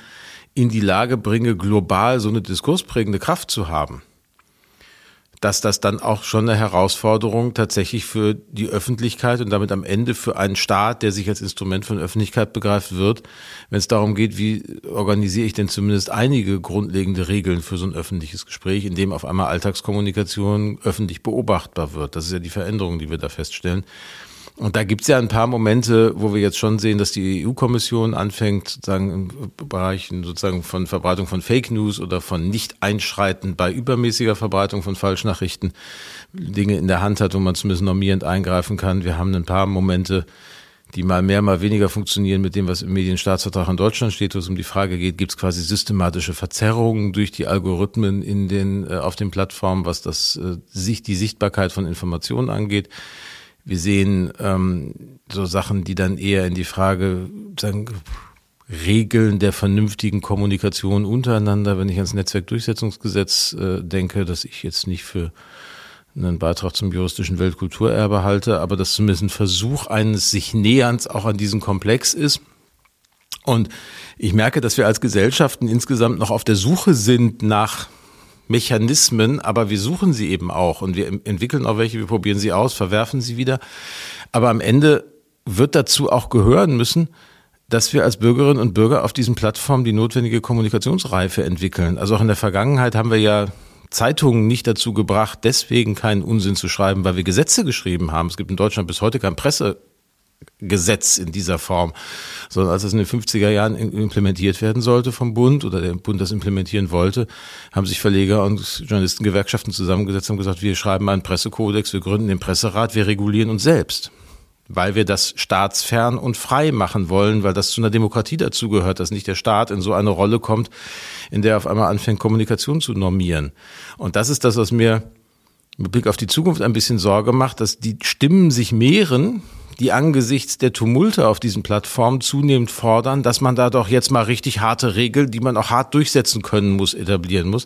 in die Lage bringe, global so eine diskursprägende Kraft zu haben, dass das dann auch schon eine Herausforderung tatsächlich für die Öffentlichkeit und damit am Ende für einen Staat, der sich als Instrument von Öffentlichkeit begreift wird, wenn es darum geht, wie organisiere ich denn zumindest einige grundlegende Regeln für so ein öffentliches Gespräch, in dem auf einmal Alltagskommunikation öffentlich beobachtbar wird. Das ist ja die Veränderung, die wir da feststellen. Und da gibt's ja ein paar Momente, wo wir jetzt schon sehen, dass die EU-Kommission anfängt, sozusagen im Bereich sozusagen von Verbreitung von Fake News oder von Nicht-Einschreiten bei übermäßiger Verbreitung von Falschnachrichten Dinge in der Hand hat, wo man zumindest normierend eingreifen kann. Wir haben ein paar Momente, die mal mehr, mal weniger funktionieren mit dem, was im Medienstaatsvertrag in Deutschland steht, wo es um die Frage geht, gibt es quasi systematische Verzerrungen durch die Algorithmen in den, äh, auf den Plattformen, was das, äh, die Sichtbarkeit von Informationen angeht. Wir sehen ähm, so Sachen, die dann eher in die Frage sagen, Regeln der vernünftigen Kommunikation untereinander, wenn ich ans Netzwerkdurchsetzungsgesetz äh, denke, dass ich jetzt nicht für einen Beitrag zum juristischen Weltkulturerbe halte, aber dass zumindest ein Versuch eines sich Näherns auch an diesen Komplex ist. Und ich merke, dass wir als Gesellschaften insgesamt noch auf der Suche sind nach Mechanismen, aber wir suchen sie eben auch und wir entwickeln auch welche, wir probieren sie aus, verwerfen sie wieder. Aber am Ende wird dazu auch gehören müssen, dass wir als Bürgerinnen und Bürger auf diesen Plattformen die notwendige Kommunikationsreife entwickeln. Also auch in der Vergangenheit haben wir ja Zeitungen nicht dazu gebracht, deswegen keinen Unsinn zu schreiben, weil wir Gesetze geschrieben haben. Es gibt in Deutschland bis heute kein Presse Gesetz in dieser Form, sondern als es in den 50er Jahren implementiert werden sollte vom Bund oder der Bund das implementieren wollte, haben sich Verleger und Journalistengewerkschaften zusammengesetzt und gesagt, wir schreiben einen Pressekodex, wir gründen den Presserat, wir regulieren uns selbst weil wir das staatsfern und frei machen wollen, weil das zu einer Demokratie dazugehört, dass nicht der Staat in so eine Rolle kommt, in der er auf einmal anfängt, Kommunikation zu normieren. Und das ist das, was mir mit Blick auf die Zukunft ein bisschen Sorge macht, dass die Stimmen sich mehren, die angesichts der Tumulte auf diesen Plattformen zunehmend fordern, dass man da doch jetzt mal richtig harte Regeln, die man auch hart durchsetzen können muss, etablieren muss.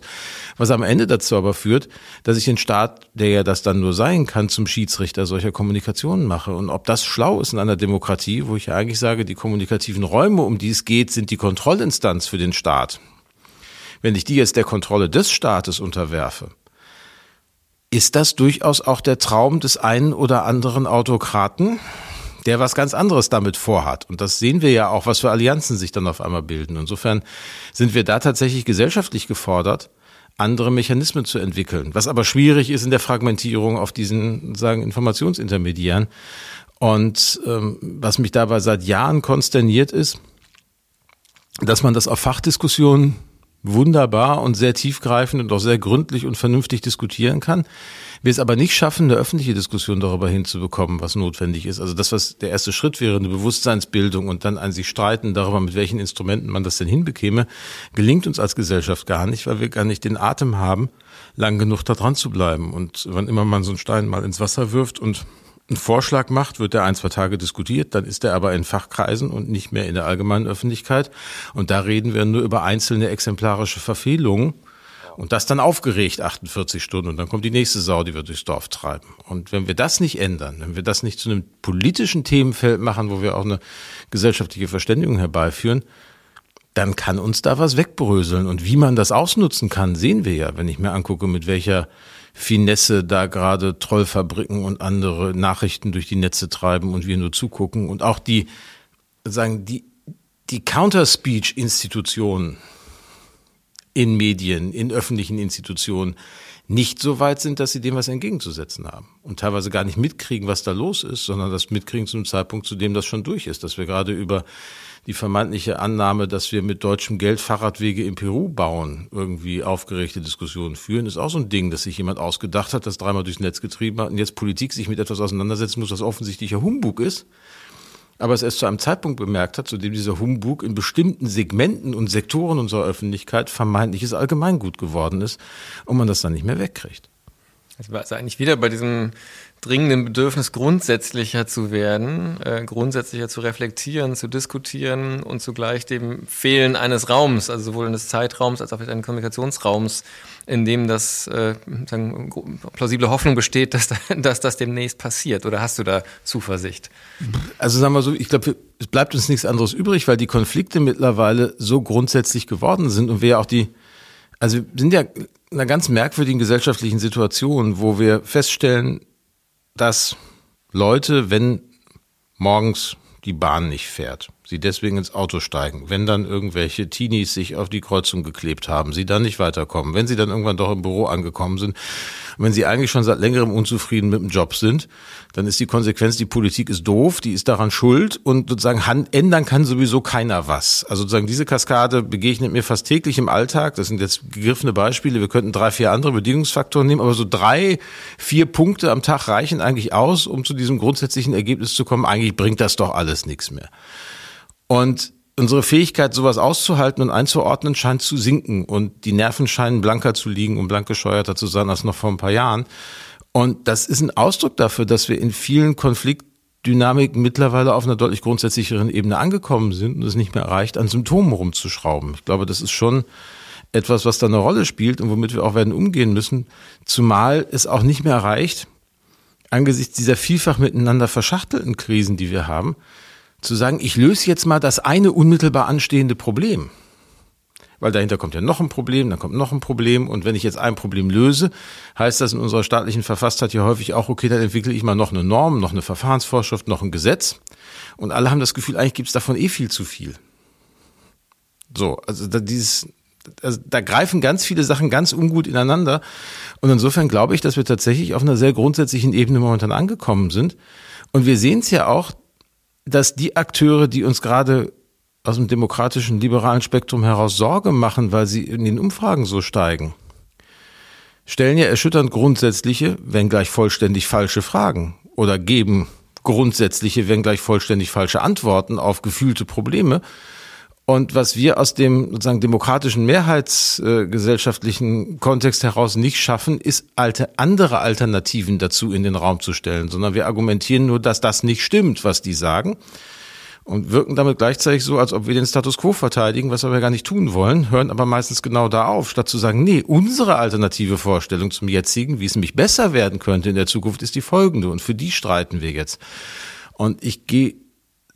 Was am Ende dazu aber führt, dass ich den Staat, der ja das dann nur sein kann, zum Schiedsrichter solcher Kommunikationen mache. Und ob das schlau ist in einer Demokratie, wo ich ja eigentlich sage, die kommunikativen Räume, um die es geht, sind die Kontrollinstanz für den Staat. Wenn ich die jetzt der Kontrolle des Staates unterwerfe, ist das durchaus auch der Traum des einen oder anderen Autokraten, der was ganz anderes damit vorhat. Und das sehen wir ja auch, was für Allianzen sich dann auf einmal bilden. Insofern sind wir da tatsächlich gesellschaftlich gefordert, andere Mechanismen zu entwickeln. Was aber schwierig ist in der Fragmentierung auf diesen, sagen, Informationsintermediären. Und ähm, was mich dabei seit Jahren konsterniert ist, dass man das auf Fachdiskussionen wunderbar und sehr tiefgreifend und auch sehr gründlich und vernünftig diskutieren kann. Wir es aber nicht schaffen, eine öffentliche Diskussion darüber hinzubekommen, was notwendig ist. Also das, was der erste Schritt wäre, eine Bewusstseinsbildung und dann ein sich streiten darüber, mit welchen Instrumenten man das denn hinbekäme, gelingt uns als Gesellschaft gar nicht, weil wir gar nicht den Atem haben, lang genug da dran zu bleiben. Und wann immer man so einen Stein mal ins Wasser wirft und einen Vorschlag macht, wird der ein, zwei Tage diskutiert, dann ist er aber in Fachkreisen und nicht mehr in der allgemeinen Öffentlichkeit. Und da reden wir nur über einzelne exemplarische Verfehlungen. Und das dann aufgeregt 48 Stunden und dann kommt die nächste Sau, die wir durchs Dorf treiben. Und wenn wir das nicht ändern, wenn wir das nicht zu einem politischen Themenfeld machen, wo wir auch eine gesellschaftliche Verständigung herbeiführen, dann kann uns da was wegbröseln. Und wie man das ausnutzen kann, sehen wir ja, wenn ich mir angucke, mit welcher Finesse da gerade Trollfabriken und andere Nachrichten durch die Netze treiben und wir nur zugucken. Und auch die, sagen, die, die Counterspeech-Institutionen in Medien, in öffentlichen Institutionen nicht so weit sind, dass sie dem was entgegenzusetzen haben. Und teilweise gar nicht mitkriegen, was da los ist, sondern das mitkriegen zu einem Zeitpunkt, zu dem das schon durch ist, dass wir gerade über die vermeintliche Annahme, dass wir mit deutschem Geld Fahrradwege in Peru bauen, irgendwie aufgeregte Diskussionen führen, ist auch so ein Ding, dass sich jemand ausgedacht hat, das dreimal durchs Netz getrieben hat und jetzt Politik sich mit etwas auseinandersetzen muss, was offensichtlicher Humbug ist, aber es erst zu einem Zeitpunkt bemerkt hat, zu dem dieser Humbug in bestimmten Segmenten und Sektoren unserer Öffentlichkeit vermeintliches Allgemeingut geworden ist und man das dann nicht mehr wegkriegt. Das war also eigentlich wieder bei diesem dringenden Bedürfnis, grundsätzlicher zu werden, äh, grundsätzlicher zu reflektieren, zu diskutieren und zugleich dem Fehlen eines Raums, also sowohl eines Zeitraums als auch eines Kommunikationsraums, in dem das äh, sagen, plausible Hoffnung besteht, dass, [laughs] dass das demnächst passiert. Oder hast du da Zuversicht? Also sagen wir so, ich glaube, es bleibt uns nichts anderes übrig, weil die Konflikte mittlerweile so grundsätzlich geworden sind und wir ja auch die, also wir sind ja in einer ganz merkwürdigen gesellschaftlichen Situation, wo wir feststellen, dass Leute, wenn morgens die Bahn nicht fährt, sie deswegen ins Auto steigen, wenn dann irgendwelche Teenies sich auf die Kreuzung geklebt haben, sie dann nicht weiterkommen, wenn sie dann irgendwann doch im Büro angekommen sind, wenn sie eigentlich schon seit längerem unzufrieden mit dem Job sind, dann ist die Konsequenz, die Politik ist doof, die ist daran schuld und sozusagen ändern kann sowieso keiner was. Also sozusagen diese Kaskade begegnet mir fast täglich im Alltag. Das sind jetzt gegriffene Beispiele. Wir könnten drei, vier andere Bedingungsfaktoren nehmen, aber so drei, vier Punkte am Tag reichen eigentlich aus, um zu diesem grundsätzlichen Ergebnis zu kommen. Eigentlich bringt das doch alles nichts mehr. Und unsere Fähigkeit, sowas auszuhalten und einzuordnen, scheint zu sinken und die Nerven scheinen blanker zu liegen und blankgescheuerter zu sein als noch vor ein paar Jahren. Und das ist ein Ausdruck dafür, dass wir in vielen Konfliktdynamiken mittlerweile auf einer deutlich grundsätzlicheren Ebene angekommen sind und es nicht mehr reicht, an Symptomen rumzuschrauben. Ich glaube, das ist schon etwas, was da eine Rolle spielt und womit wir auch werden umgehen müssen, zumal es auch nicht mehr reicht, angesichts dieser vielfach miteinander verschachtelten Krisen, die wir haben, zu sagen, ich löse jetzt mal das eine unmittelbar anstehende Problem. Weil dahinter kommt ja noch ein Problem, dann kommt noch ein Problem. Und wenn ich jetzt ein Problem löse, heißt das in unserer staatlichen Verfasstheit ja häufig auch, okay, dann entwickle ich mal noch eine Norm, noch eine Verfahrensvorschrift, noch ein Gesetz. Und alle haben das Gefühl, eigentlich gibt es davon eh viel zu viel. So, also da dieses, also da greifen ganz viele Sachen ganz ungut ineinander. Und insofern glaube ich, dass wir tatsächlich auf einer sehr grundsätzlichen Ebene momentan angekommen sind. Und wir sehen es ja auch, dass die Akteure, die uns gerade aus dem demokratischen, liberalen Spektrum heraus Sorge machen, weil sie in den Umfragen so steigen, stellen ja erschütternd grundsätzliche, wenn gleich vollständig falsche Fragen oder geben grundsätzliche, wenn gleich vollständig falsche Antworten auf gefühlte Probleme, und was wir aus dem sozusagen demokratischen mehrheitsgesellschaftlichen Kontext heraus nicht schaffen, ist alte andere Alternativen dazu in den Raum zu stellen, sondern wir argumentieren nur, dass das nicht stimmt, was die sagen und wirken damit gleichzeitig so, als ob wir den Status quo verteidigen, was wir gar nicht tun wollen, hören aber meistens genau da auf, statt zu sagen, nee, unsere alternative Vorstellung zum jetzigen, wie es nämlich besser werden könnte in der Zukunft, ist die folgende und für die streiten wir jetzt. Und ich gehe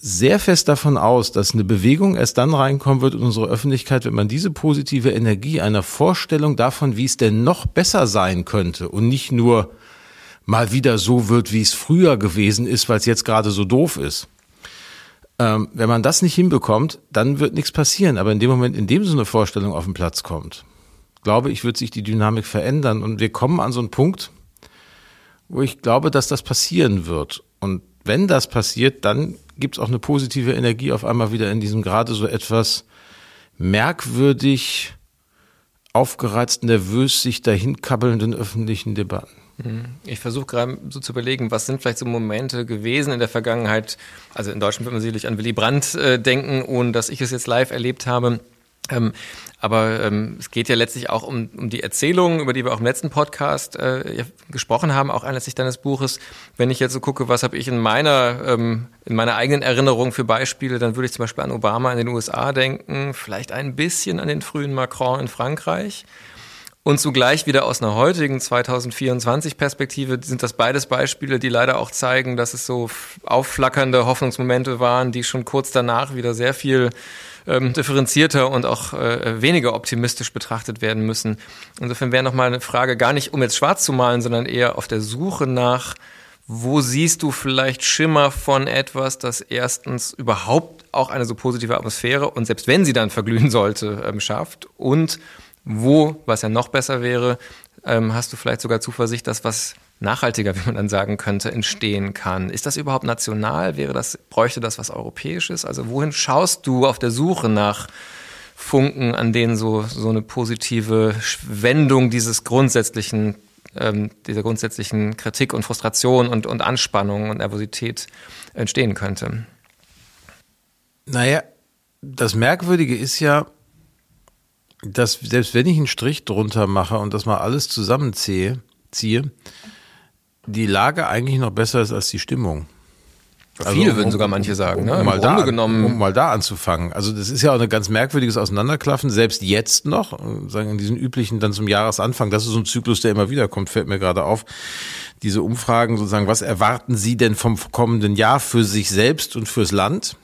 sehr fest davon aus, dass eine Bewegung erst dann reinkommen wird in unsere Öffentlichkeit, wenn man diese positive Energie einer Vorstellung davon, wie es denn noch besser sein könnte und nicht nur mal wieder so wird, wie es früher gewesen ist, weil es jetzt gerade so doof ist. Ähm, wenn man das nicht hinbekommt, dann wird nichts passieren. Aber in dem Moment, in dem so eine Vorstellung auf den Platz kommt, glaube ich, wird sich die Dynamik verändern und wir kommen an so einen Punkt, wo ich glaube, dass das passieren wird. Und wenn das passiert, dann gibt es auch eine positive Energie auf einmal wieder in diesem gerade so etwas merkwürdig aufgereizt, nervös sich dahin kabbelnden öffentlichen Debatten. Mhm. Ich versuche gerade so zu überlegen, was sind vielleicht so Momente gewesen in der Vergangenheit. Also in Deutschland wird man sicherlich an Willy Brandt äh, denken, ohne dass ich es jetzt live erlebt habe. Ähm, aber ähm, es geht ja letztlich auch um, um die Erzählung, über die wir auch im letzten Podcast äh, gesprochen haben, auch anlässlich deines Buches. Wenn ich jetzt so gucke, was habe ich in meiner, ähm, in meiner eigenen Erinnerung für Beispiele, dann würde ich zum Beispiel an Obama in den USA denken, vielleicht ein bisschen an den frühen Macron in Frankreich. Und zugleich wieder aus einer heutigen 2024 Perspektive sind das beides Beispiele, die leider auch zeigen, dass es so aufflackernde Hoffnungsmomente waren, die schon kurz danach wieder sehr viel ähm, differenzierter und auch äh, weniger optimistisch betrachtet werden müssen. Insofern wäre nochmal eine Frage, gar nicht um jetzt schwarz zu malen, sondern eher auf der Suche nach, wo siehst du vielleicht Schimmer von etwas, das erstens überhaupt auch eine so positive Atmosphäre und selbst wenn sie dann verglühen sollte, ähm, schafft und wo, was ja noch besser wäre, ähm, hast du vielleicht sogar Zuversicht, dass was nachhaltiger, wie man dann sagen könnte, entstehen kann. Ist das überhaupt national? Wäre das, bräuchte das was Europäisches? Also wohin schaust du auf der Suche nach Funken, an denen so, so eine positive Wendung dieses grundsätzlichen, ähm, dieser grundsätzlichen Kritik und Frustration und, und Anspannung und Nervosität entstehen könnte? Naja, das Merkwürdige ist ja, dass selbst wenn ich einen Strich drunter mache und das mal alles zusammenziehe, ziehe, die Lage eigentlich noch besser ist als die Stimmung. Also Viele würden um, sogar manche sagen, ne? Um, mal da, genommen. um mal da anzufangen. Also das ist ja auch ein ganz merkwürdiges Auseinanderklaffen, selbst jetzt noch, sagen in diesen üblichen dann zum Jahresanfang, das ist so ein Zyklus, der immer wieder kommt, fällt mir gerade auf. Diese Umfragen sozusagen, was erwarten Sie denn vom kommenden Jahr für sich selbst und fürs Land?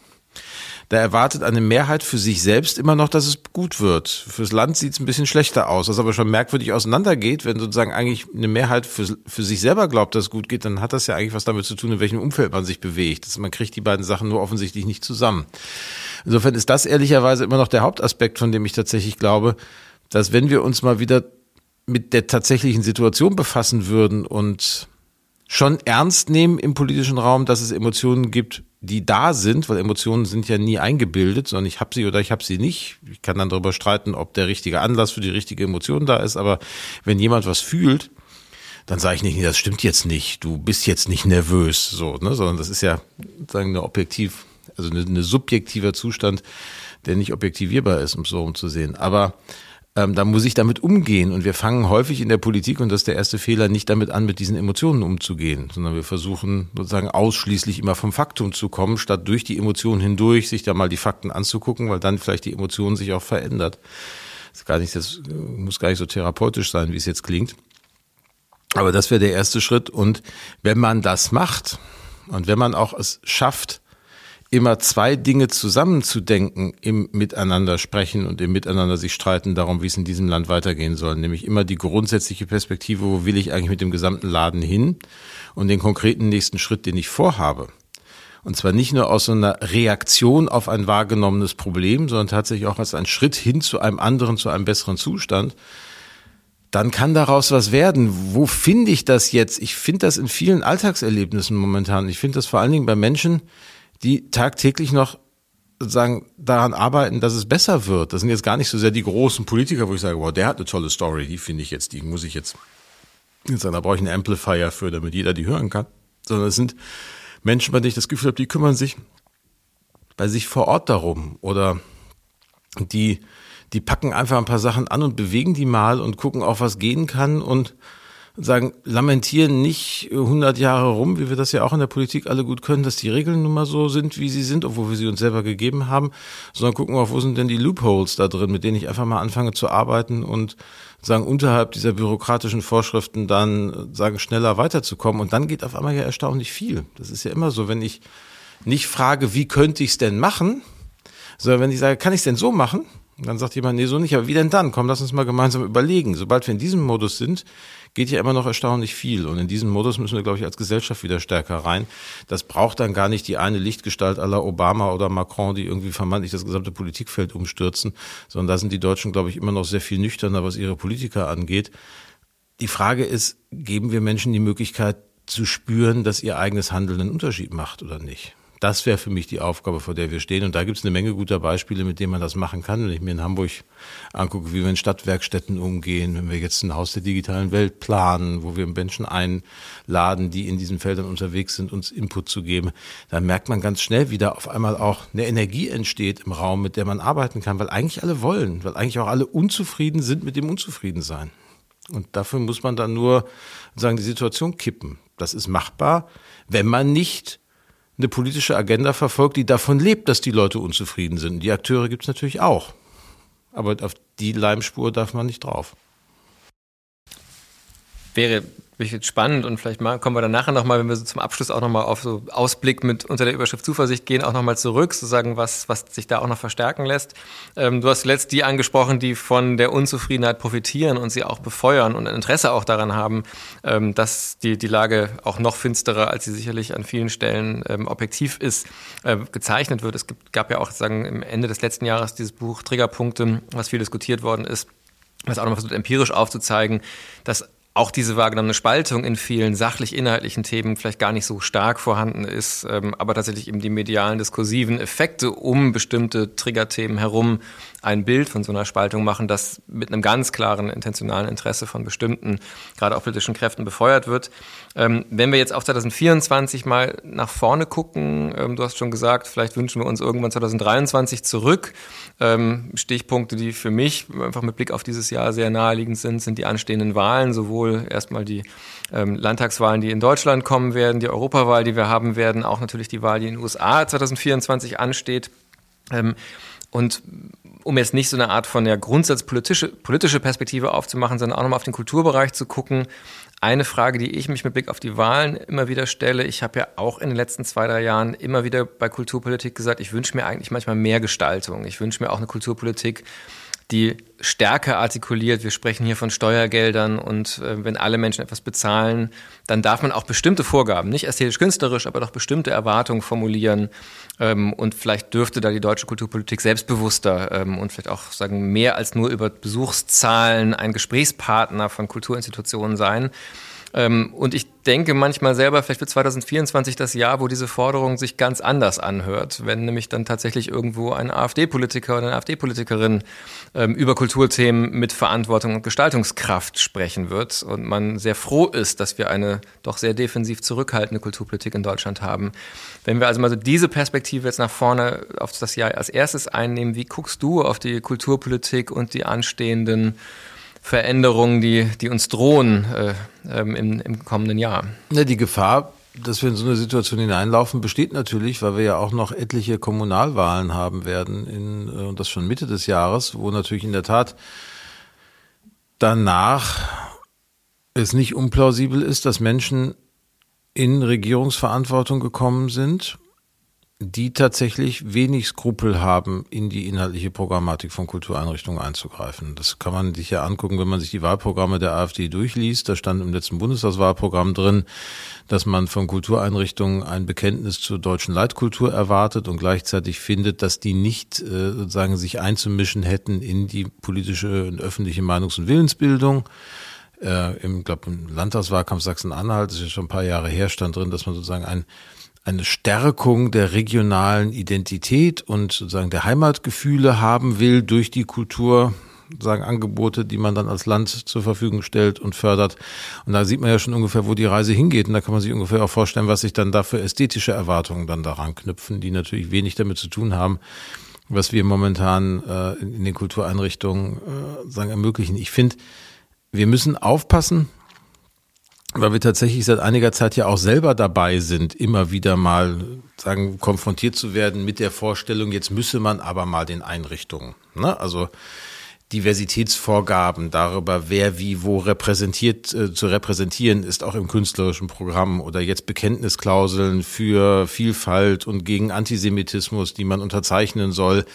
Da erwartet eine Mehrheit für sich selbst immer noch, dass es gut wird. Fürs Land sieht es ein bisschen schlechter aus, was aber schon merkwürdig auseinandergeht, wenn sozusagen eigentlich eine Mehrheit für, für sich selber glaubt, dass es gut geht, dann hat das ja eigentlich was damit zu tun, in welchem Umfeld man sich bewegt. Das, man kriegt die beiden Sachen nur offensichtlich nicht zusammen. Insofern ist das ehrlicherweise immer noch der Hauptaspekt, von dem ich tatsächlich glaube, dass wenn wir uns mal wieder mit der tatsächlichen Situation befassen würden und schon ernst nehmen im politischen Raum, dass es Emotionen gibt, die da sind, weil Emotionen sind ja nie eingebildet, sondern ich habe sie oder ich habe sie nicht. Ich kann dann darüber streiten, ob der richtige Anlass für die richtige Emotion da ist, aber wenn jemand was fühlt, dann sage ich nicht, nee, das stimmt jetzt nicht, du bist jetzt nicht nervös, so, ne, sondern das ist ja sagen eine objektiv, also eine subjektiver Zustand, der nicht objektivierbar ist, um es so umzusehen. Aber ähm, da muss ich damit umgehen. Und wir fangen häufig in der Politik, und das ist der erste Fehler, nicht damit an, mit diesen Emotionen umzugehen, sondern wir versuchen sozusagen ausschließlich immer vom Faktum zu kommen, statt durch die Emotionen hindurch sich da mal die Fakten anzugucken, weil dann vielleicht die Emotion sich auch verändert. Das, ist gar nicht, das muss gar nicht so therapeutisch sein, wie es jetzt klingt. Aber das wäre der erste Schritt. Und wenn man das macht und wenn man auch es schafft, immer zwei Dinge zusammenzudenken im Miteinander sprechen und im Miteinander sich streiten darum, wie es in diesem Land weitergehen soll. Nämlich immer die grundsätzliche Perspektive, wo will ich eigentlich mit dem gesamten Laden hin und den konkreten nächsten Schritt, den ich vorhabe. Und zwar nicht nur aus so einer Reaktion auf ein wahrgenommenes Problem, sondern tatsächlich auch als ein Schritt hin zu einem anderen, zu einem besseren Zustand. Dann kann daraus was werden. Wo finde ich das jetzt? Ich finde das in vielen Alltagserlebnissen momentan. Ich finde das vor allen Dingen bei Menschen, die tagtäglich noch sagen, daran arbeiten, dass es besser wird. Das sind jetzt gar nicht so sehr die großen Politiker, wo ich sage, wow, der hat eine tolle Story, die finde ich jetzt, die muss ich jetzt, jetzt da brauche ich einen Amplifier für, damit jeder die hören kann. Sondern es sind Menschen, bei denen ich das Gefühl habe, die kümmern sich bei sich vor Ort darum oder die, die packen einfach ein paar Sachen an und bewegen die mal und gucken auch, was gehen kann und sagen, lamentieren nicht 100 Jahre rum, wie wir das ja auch in der Politik alle gut können, dass die Regeln nun mal so sind, wie sie sind, obwohl wir sie uns selber gegeben haben, sondern gucken wir, wo sind denn die Loopholes da drin, mit denen ich einfach mal anfange zu arbeiten und sagen, unterhalb dieser bürokratischen Vorschriften dann sagen, schneller weiterzukommen. Und dann geht auf einmal ja erstaunlich viel. Das ist ja immer so, wenn ich nicht frage, wie könnte ich es denn machen, sondern wenn ich sage, kann ich es denn so machen? Dann sagt jemand, nee, so nicht, aber wie denn dann? Komm, lass uns mal gemeinsam überlegen. Sobald wir in diesem Modus sind, geht ja immer noch erstaunlich viel. Und in diesen Modus müssen wir, glaube ich, als Gesellschaft wieder stärker rein. Das braucht dann gar nicht die eine Lichtgestalt aller Obama oder Macron, die irgendwie vermeintlich das gesamte Politikfeld umstürzen, sondern da sind die Deutschen, glaube ich, immer noch sehr viel nüchterner, was ihre Politiker angeht. Die Frage ist, geben wir Menschen die Möglichkeit zu spüren, dass ihr eigenes Handeln einen Unterschied macht oder nicht? Das wäre für mich die Aufgabe, vor der wir stehen. Und da gibt es eine Menge guter Beispiele, mit denen man das machen kann. Wenn ich mir in Hamburg angucke, wie wir in Stadtwerkstätten umgehen, wenn wir jetzt ein Haus der digitalen Welt planen, wo wir Menschen einladen, die in diesen Feldern unterwegs sind, uns Input zu geben, dann merkt man ganz schnell, wie da auf einmal auch eine Energie entsteht im Raum, mit der man arbeiten kann, weil eigentlich alle wollen, weil eigentlich auch alle unzufrieden sind mit dem Unzufriedensein. Und dafür muss man dann nur sagen, die Situation kippen. Das ist machbar, wenn man nicht eine politische Agenda verfolgt, die davon lebt, dass die Leute unzufrieden sind. Die Akteure gibt es natürlich auch. Aber auf die Leimspur darf man nicht drauf. Wäre wirklich spannend und vielleicht mal, kommen wir dann nachher nochmal, wenn wir so zum Abschluss auch nochmal auf so Ausblick mit unter der Überschrift Zuversicht gehen, auch nochmal zurück, zu sagen, was, was sich da auch noch verstärken lässt. Ähm, du hast zuletzt die angesprochen, die von der Unzufriedenheit profitieren und sie auch befeuern und ein Interesse auch daran haben, ähm, dass die, die Lage auch noch finsterer, als sie sicherlich an vielen Stellen ähm, objektiv ist, äh, gezeichnet wird. Es gibt, gab ja auch sagen, im Ende des letzten Jahres dieses Buch Triggerpunkte, was viel diskutiert worden ist was auch nochmal versucht, empirisch aufzuzeigen, dass auch diese wahrgenommene Spaltung in vielen sachlich-inhaltlichen Themen vielleicht gar nicht so stark vorhanden ist, ähm, aber tatsächlich eben die medialen diskursiven Effekte um bestimmte Triggerthemen herum ein Bild von so einer Spaltung machen, das mit einem ganz klaren intentionalen Interesse von bestimmten, gerade auch politischen Kräften befeuert wird. Ähm, wenn wir jetzt auf 2024 mal nach vorne gucken, ähm, du hast schon gesagt, vielleicht wünschen wir uns irgendwann 2023 zurück. Ähm, Stichpunkte, die für mich einfach mit Blick auf dieses Jahr sehr naheliegend sind, sind die anstehenden Wahlen, sowohl erstmal die ähm, Landtagswahlen, die in Deutschland kommen werden, die Europawahl, die wir haben werden, auch natürlich die Wahl, die in den USA 2024 ansteht. Ähm, und um jetzt nicht so eine Art von der grundsatzpolitische politische Perspektive aufzumachen, sondern auch nochmal auf den Kulturbereich zu gucken. Eine Frage, die ich mich mit Blick auf die Wahlen immer wieder stelle, ich habe ja auch in den letzten zwei, drei Jahren immer wieder bei Kulturpolitik gesagt, ich wünsche mir eigentlich manchmal mehr Gestaltung. Ich wünsche mir auch eine Kulturpolitik, die stärker artikuliert. Wir sprechen hier von Steuergeldern und äh, wenn alle Menschen etwas bezahlen, dann darf man auch bestimmte Vorgaben, nicht ästhetisch-künstlerisch, aber doch bestimmte Erwartungen formulieren. Ähm, und vielleicht dürfte da die deutsche Kulturpolitik selbstbewusster ähm, und vielleicht auch sagen, mehr als nur über Besuchszahlen ein Gesprächspartner von Kulturinstitutionen sein. Ähm, und ich denke manchmal selber, vielleicht wird 2024 das Jahr, wo diese Forderung sich ganz anders anhört, wenn nämlich dann tatsächlich irgendwo ein AfD-Politiker oder eine AfD-Politikerin ähm, über Kulturthemen mit Verantwortung und Gestaltungskraft sprechen wird und man sehr froh ist, dass wir eine doch sehr defensiv zurückhaltende Kulturpolitik in Deutschland haben. Wenn wir also mal so diese Perspektive jetzt nach vorne auf das Jahr als erstes einnehmen, wie guckst du auf die Kulturpolitik und die anstehenden Veränderungen, die, die uns drohen äh, ähm, im, im kommenden Jahr. Ja, die Gefahr, dass wir in so eine Situation hineinlaufen, besteht natürlich, weil wir ja auch noch etliche Kommunalwahlen haben werden, in, äh, und das schon Mitte des Jahres, wo natürlich in der Tat danach es nicht unplausibel ist, dass Menschen in Regierungsverantwortung gekommen sind die tatsächlich wenig Skrupel haben, in die inhaltliche Programmatik von Kultureinrichtungen einzugreifen. Das kann man sich ja angucken, wenn man sich die Wahlprogramme der AfD durchliest. Da stand im letzten Bundestagswahlprogramm drin, dass man von Kultureinrichtungen ein Bekenntnis zur deutschen Leitkultur erwartet und gleichzeitig findet, dass die nicht äh, sozusagen sich einzumischen hätten in die politische und öffentliche Meinungs- und Willensbildung. Äh, Im, glaube im Landtagswahlkampf Sachsen-Anhalt, das ist ja schon ein paar Jahre her, stand drin, dass man sozusagen ein eine Stärkung der regionalen Identität und sozusagen der Heimatgefühle haben will durch die Kultur, sagen Angebote, die man dann als Land zur Verfügung stellt und fördert. Und da sieht man ja schon ungefähr, wo die Reise hingeht. Und da kann man sich ungefähr auch vorstellen, was sich dann da für ästhetische Erwartungen dann daran knüpfen, die natürlich wenig damit zu tun haben, was wir momentan äh, in den Kultureinrichtungen äh, sagen ermöglichen. Ich finde, wir müssen aufpassen, weil wir tatsächlich seit einiger Zeit ja auch selber dabei sind, immer wieder mal sagen, konfrontiert zu werden mit der Vorstellung, jetzt müsse man aber mal den Einrichtungen. Ne? Also Diversitätsvorgaben darüber, wer wie wo repräsentiert äh, zu repräsentieren ist, auch im künstlerischen Programm oder jetzt Bekenntnisklauseln für Vielfalt und gegen Antisemitismus, die man unterzeichnen soll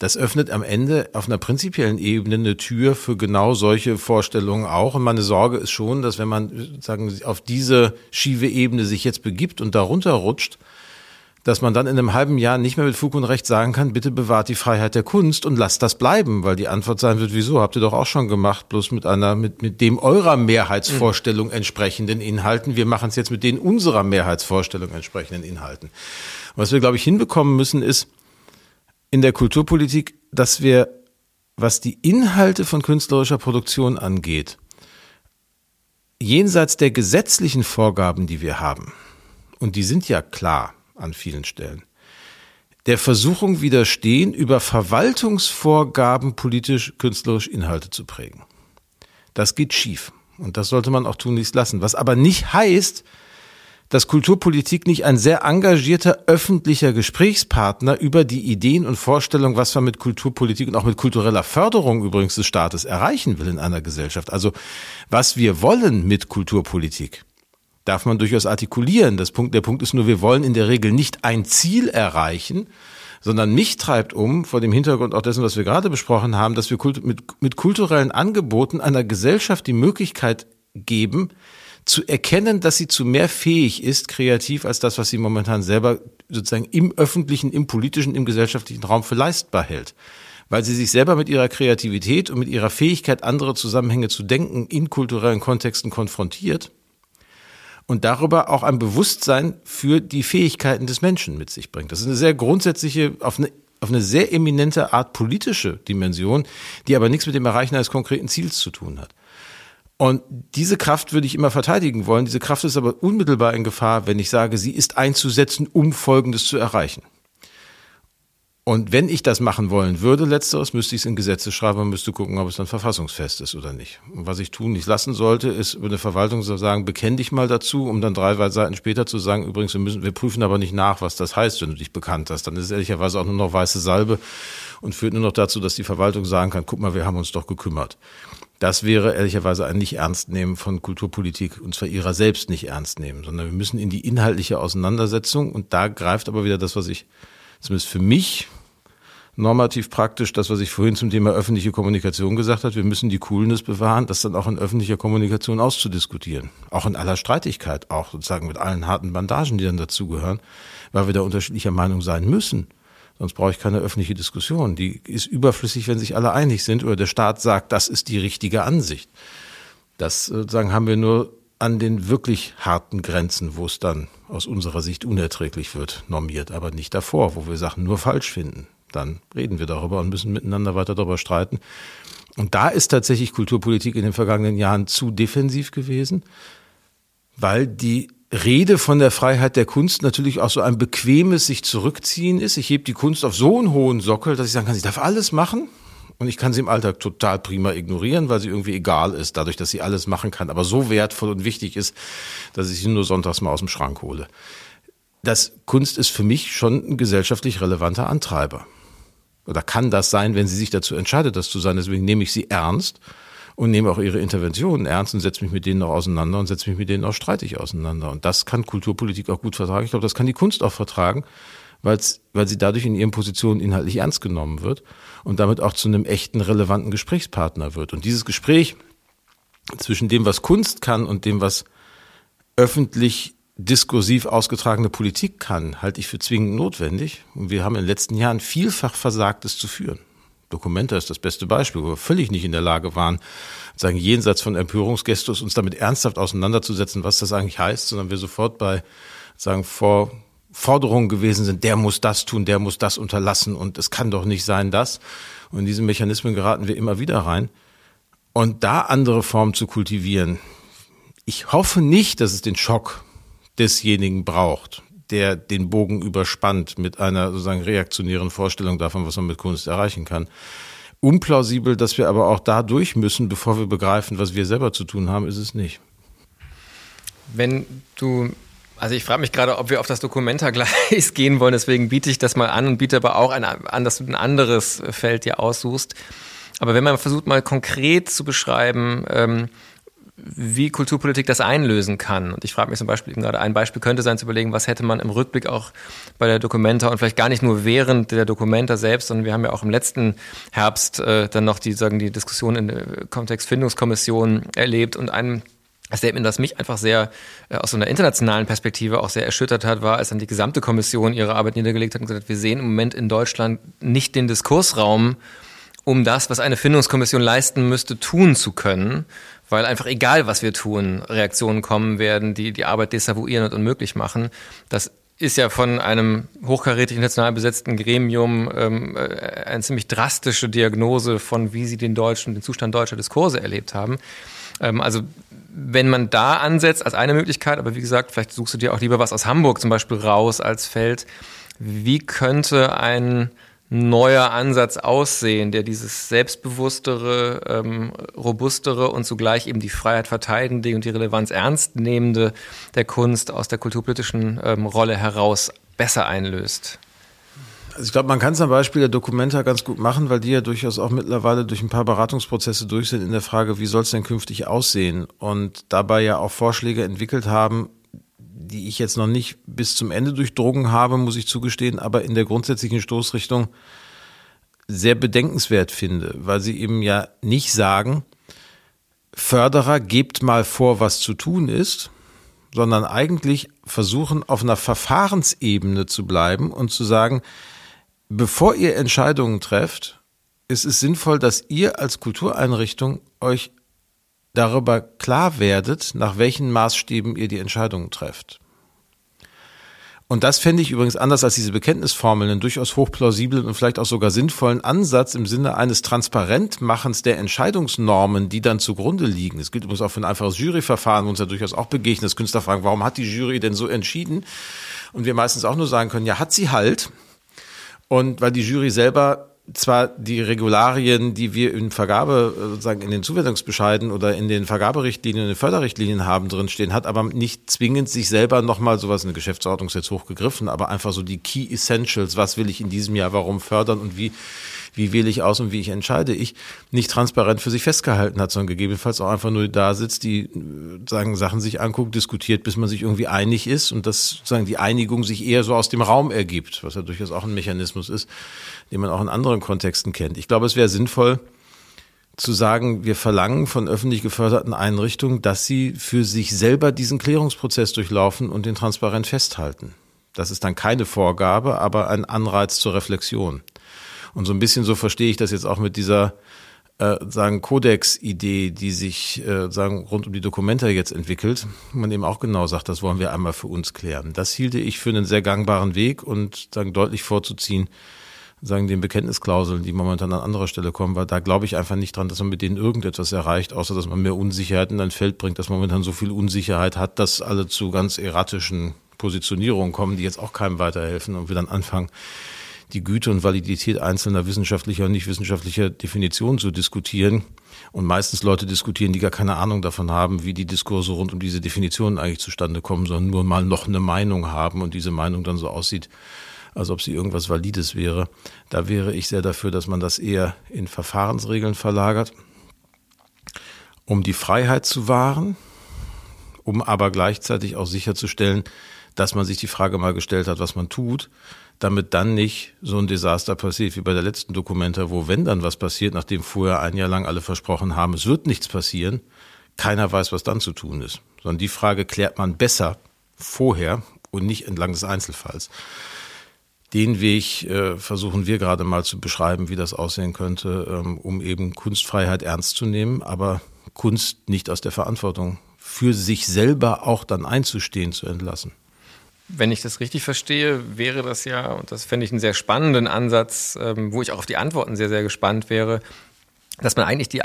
das öffnet am Ende auf einer prinzipiellen Ebene eine Tür für genau solche Vorstellungen auch. Und meine Sorge ist schon, dass wenn man sagen auf diese schiefe Ebene sich jetzt begibt und darunter rutscht, dass man dann in einem halben Jahr nicht mehr mit Fug und Recht sagen kann, bitte bewahrt die Freiheit der Kunst und lasst das bleiben, weil die Antwort sein wird, wieso, habt ihr doch auch schon gemacht, bloß mit einer, mit, mit dem eurer Mehrheitsvorstellung mhm. entsprechenden Inhalten. Wir machen es jetzt mit den unserer Mehrheitsvorstellung entsprechenden Inhalten. Und was wir, glaube ich, hinbekommen müssen, ist, in der Kulturpolitik, dass wir, was die Inhalte von künstlerischer Produktion angeht, jenseits der gesetzlichen Vorgaben, die wir haben, und die sind ja klar an vielen Stellen, der Versuchung widerstehen, über Verwaltungsvorgaben politisch künstlerisch Inhalte zu prägen. Das geht schief. Und das sollte man auch tunlichst lassen. Was aber nicht heißt, dass Kulturpolitik nicht ein sehr engagierter öffentlicher Gesprächspartner über die Ideen und Vorstellungen, was man mit Kulturpolitik und auch mit kultureller Förderung übrigens des Staates erreichen will in einer Gesellschaft. Also was wir wollen mit Kulturpolitik, darf man durchaus artikulieren. Das Punkt, der Punkt ist nur, wir wollen in der Regel nicht ein Ziel erreichen, sondern mich treibt um, vor dem Hintergrund auch dessen, was wir gerade besprochen haben, dass wir mit, mit kulturellen Angeboten einer Gesellschaft die Möglichkeit geben, zu erkennen, dass sie zu mehr fähig ist, kreativ, als das, was sie momentan selber sozusagen im öffentlichen, im politischen, im gesellschaftlichen Raum für leistbar hält. Weil sie sich selber mit ihrer Kreativität und mit ihrer Fähigkeit, andere Zusammenhänge zu denken, in kulturellen Kontexten konfrontiert und darüber auch ein Bewusstsein für die Fähigkeiten des Menschen mit sich bringt. Das ist eine sehr grundsätzliche, auf eine auf eine sehr eminente Art politische Dimension, die aber nichts mit dem Erreichen eines konkreten Ziels zu tun hat. Und diese Kraft würde ich immer verteidigen wollen. Diese Kraft ist aber unmittelbar in Gefahr, wenn ich sage, sie ist einzusetzen, um Folgendes zu erreichen. Und wenn ich das machen wollen würde, letzteres, müsste ich es in Gesetze schreiben und müsste gucken, ob es dann verfassungsfest ist oder nicht. Und was ich tun nicht lassen sollte, ist eine Verwaltung zu sagen, bekenn dich mal dazu, um dann drei Seiten später zu sagen, übrigens, wir müssen, wir prüfen aber nicht nach, was das heißt, wenn du dich bekannt hast. Dann ist es ehrlicherweise auch nur noch weiße Salbe und führt nur noch dazu, dass die Verwaltung sagen kann, guck mal, wir haben uns doch gekümmert. Das wäre ehrlicherweise ein nicht ernst nehmen von Kulturpolitik und zwar ihrer selbst nicht ernst nehmen, sondern wir müssen in die inhaltliche Auseinandersetzung und da greift aber wieder das, was ich zumindest für mich normativ praktisch das, was ich vorhin zum Thema öffentliche Kommunikation gesagt habe. Wir müssen die Coolness bewahren, das dann auch in öffentlicher Kommunikation auszudiskutieren. Auch in aller Streitigkeit, auch sozusagen mit allen harten Bandagen, die dann dazugehören, weil wir da unterschiedlicher Meinung sein müssen. Sonst brauche ich keine öffentliche Diskussion. Die ist überflüssig, wenn sich alle einig sind oder der Staat sagt, das ist die richtige Ansicht. Das sozusagen haben wir nur an den wirklich harten Grenzen, wo es dann aus unserer Sicht unerträglich wird, normiert, aber nicht davor, wo wir Sachen nur falsch finden dann reden wir darüber und müssen miteinander weiter darüber streiten. Und da ist tatsächlich Kulturpolitik in den vergangenen Jahren zu defensiv gewesen, weil die Rede von der Freiheit der Kunst natürlich auch so ein bequemes sich zurückziehen ist. Ich hebe die Kunst auf so einen hohen Sockel, dass ich sagen kann, sie darf alles machen. Und ich kann sie im Alltag total prima ignorieren, weil sie irgendwie egal ist, dadurch, dass sie alles machen kann, aber so wertvoll und wichtig ist, dass ich sie nur sonntags mal aus dem Schrank hole. Das Kunst ist für mich schon ein gesellschaftlich relevanter Antreiber oder kann das sein, wenn sie sich dazu entscheidet, das zu sein. Deswegen nehme ich sie ernst und nehme auch ihre Interventionen ernst und setze mich mit denen auch auseinander und setze mich mit denen auch streitig auseinander. Und das kann Kulturpolitik auch gut vertragen. Ich glaube, das kann die Kunst auch vertragen, weil sie dadurch in ihren Positionen inhaltlich ernst genommen wird und damit auch zu einem echten, relevanten Gesprächspartner wird. Und dieses Gespräch zwischen dem, was Kunst kann und dem, was öffentlich diskursiv ausgetragene Politik kann, halte ich für zwingend notwendig. Und wir haben in den letzten Jahren vielfach versagt, es zu führen. Dokumenta ist das beste Beispiel, wo wir völlig nicht in der Lage waren, sagen, jenseits von Empörungsgestus uns damit ernsthaft auseinanderzusetzen, was das eigentlich heißt, sondern wir sofort bei, sagen, vor Forderungen gewesen sind, der muss das tun, der muss das unterlassen und es kann doch nicht sein, das. Und in diese Mechanismen geraten wir immer wieder rein. Und da andere Formen zu kultivieren. Ich hoffe nicht, dass es den Schock desjenigen braucht, der den Bogen überspannt mit einer sozusagen reaktionären Vorstellung davon, was man mit Kunst erreichen kann. Unplausibel, dass wir aber auch da durch müssen, bevor wir begreifen, was wir selber zu tun haben, ist es nicht. Wenn du also ich frage mich gerade, ob wir auf das Dokumentargleis [laughs] gehen wollen, deswegen biete ich das mal an und biete aber auch ein, an, dass du ein anderes Feld dir aussuchst. Aber wenn man versucht, mal konkret zu beschreiben, ähm, wie Kulturpolitik das einlösen kann. Und ich frage mich zum Beispiel gerade, ein Beispiel könnte sein zu überlegen, was hätte man im Rückblick auch bei der Dokumenta und vielleicht gar nicht nur während der Dokumenta selbst, sondern wir haben ja auch im letzten Herbst äh, dann noch die, sagen, die Diskussion in der Kontextfindungskommission erlebt und ein Statement, das mich einfach sehr äh, aus so einer internationalen Perspektive auch sehr erschüttert hat, war, als dann die gesamte Kommission ihre Arbeit niedergelegt hat und gesagt, wir sehen im Moment in Deutschland nicht den Diskursraum, um das, was eine Findungskommission leisten müsste, tun zu können weil einfach egal, was wir tun, Reaktionen kommen werden, die die Arbeit desavouieren und unmöglich machen. Das ist ja von einem hochkarätig international besetzten Gremium ähm, äh, eine ziemlich drastische Diagnose von, wie sie den deutschen, den Zustand deutscher Diskurse erlebt haben. Ähm, also wenn man da ansetzt als eine Möglichkeit, aber wie gesagt, vielleicht suchst du dir auch lieber was aus Hamburg zum Beispiel raus als Feld. Wie könnte ein neuer Ansatz aussehen, der dieses selbstbewusstere, ähm, robustere und zugleich eben die Freiheit verteidigende und die Relevanz ernst nehmende der Kunst aus der kulturpolitischen ähm, Rolle heraus besser einlöst? Also ich glaube, man kann es am Beispiel der Dokumenta ganz gut machen, weil die ja durchaus auch mittlerweile durch ein paar Beratungsprozesse durch sind in der Frage, wie soll es denn künftig aussehen? Und dabei ja auch Vorschläge entwickelt haben, die ich jetzt noch nicht bis zum Ende durchdrungen habe, muss ich zugestehen, aber in der grundsätzlichen Stoßrichtung sehr bedenkenswert finde, weil sie eben ja nicht sagen, Förderer gebt mal vor, was zu tun ist, sondern eigentlich versuchen, auf einer Verfahrensebene zu bleiben und zu sagen, bevor ihr Entscheidungen trefft, ist es sinnvoll, dass ihr als Kultureinrichtung euch darüber klar werdet, nach welchen Maßstäben ihr die Entscheidungen trefft. und das fände ich übrigens anders als diese Bekenntnisformeln einen durchaus hochplausiblen und vielleicht auch sogar sinnvollen Ansatz im Sinne eines Transparentmachens der Entscheidungsnormen, die dann zugrunde liegen. Es gilt übrigens auch für ein einfaches Juryverfahren, wo uns ja durchaus auch begegnet, dass Künstler fragen, warum hat die Jury denn so entschieden? Und wir meistens auch nur sagen können, ja, hat sie halt. Und weil die Jury selber zwar die Regularien, die wir in Vergabe, äh, sozusagen in den Zuwendungsbescheiden oder in den Vergaberichtlinien, in den Förderrichtlinien haben drinstehen, hat aber nicht zwingend sich selber nochmal sowas, eine Geschäftsordnung ist jetzt hochgegriffen, aber einfach so die Key Essentials, was will ich in diesem Jahr, warum fördern und wie wie wähle ich aus und wie ich entscheide ich, nicht transparent für sich festgehalten hat, sondern gegebenenfalls auch einfach nur da sitzt, die sagen Sachen sich anguckt, diskutiert, bis man sich irgendwie einig ist und dass sozusagen die Einigung sich eher so aus dem Raum ergibt, was ja durchaus auch ein Mechanismus ist, den man auch in anderen Kontexten kennt. Ich glaube, es wäre sinnvoll, zu sagen, wir verlangen von öffentlich geförderten Einrichtungen, dass sie für sich selber diesen Klärungsprozess durchlaufen und den transparent festhalten. Das ist dann keine Vorgabe, aber ein Anreiz zur Reflexion. Und so ein bisschen so verstehe ich das jetzt auch mit dieser äh, sagen Kodex-Idee, die sich äh, sagen rund um die Dokumente jetzt entwickelt, man eben auch genau sagt, das wollen wir einmal für uns klären. Das hielte ich für einen sehr gangbaren Weg und sagen deutlich vorzuziehen, sagen den Bekenntnisklauseln, die momentan an anderer Stelle kommen, weil da glaube ich einfach nicht dran, dass man mit denen irgendetwas erreicht, außer dass man mehr Unsicherheit in ein Feld bringt, dass man momentan so viel Unsicherheit hat, dass alle zu ganz erratischen Positionierungen kommen, die jetzt auch keinem weiterhelfen und wir dann anfangen, die Güte und Validität einzelner wissenschaftlicher und nicht wissenschaftlicher Definitionen zu diskutieren. Und meistens Leute diskutieren, die gar keine Ahnung davon haben, wie die Diskurse rund um diese Definitionen eigentlich zustande kommen, sondern nur mal noch eine Meinung haben und diese Meinung dann so aussieht, als ob sie irgendwas Valides wäre. Da wäre ich sehr dafür, dass man das eher in Verfahrensregeln verlagert, um die Freiheit zu wahren, um aber gleichzeitig auch sicherzustellen, dass man sich die Frage mal gestellt hat, was man tut damit dann nicht so ein Desaster passiert wie bei der letzten Dokumenta, wo wenn dann was passiert, nachdem vorher ein Jahr lang alle versprochen haben, es wird nichts passieren, keiner weiß, was dann zu tun ist. Sondern die Frage klärt man besser vorher und nicht entlang des Einzelfalls. Den Weg äh, versuchen wir gerade mal zu beschreiben, wie das aussehen könnte, ähm, um eben Kunstfreiheit ernst zu nehmen, aber Kunst nicht aus der Verantwortung für sich selber auch dann einzustehen zu entlassen. Wenn ich das richtig verstehe, wäre das ja, und das fände ich einen sehr spannenden Ansatz, ähm, wo ich auch auf die Antworten sehr, sehr gespannt wäre, dass man eigentlich die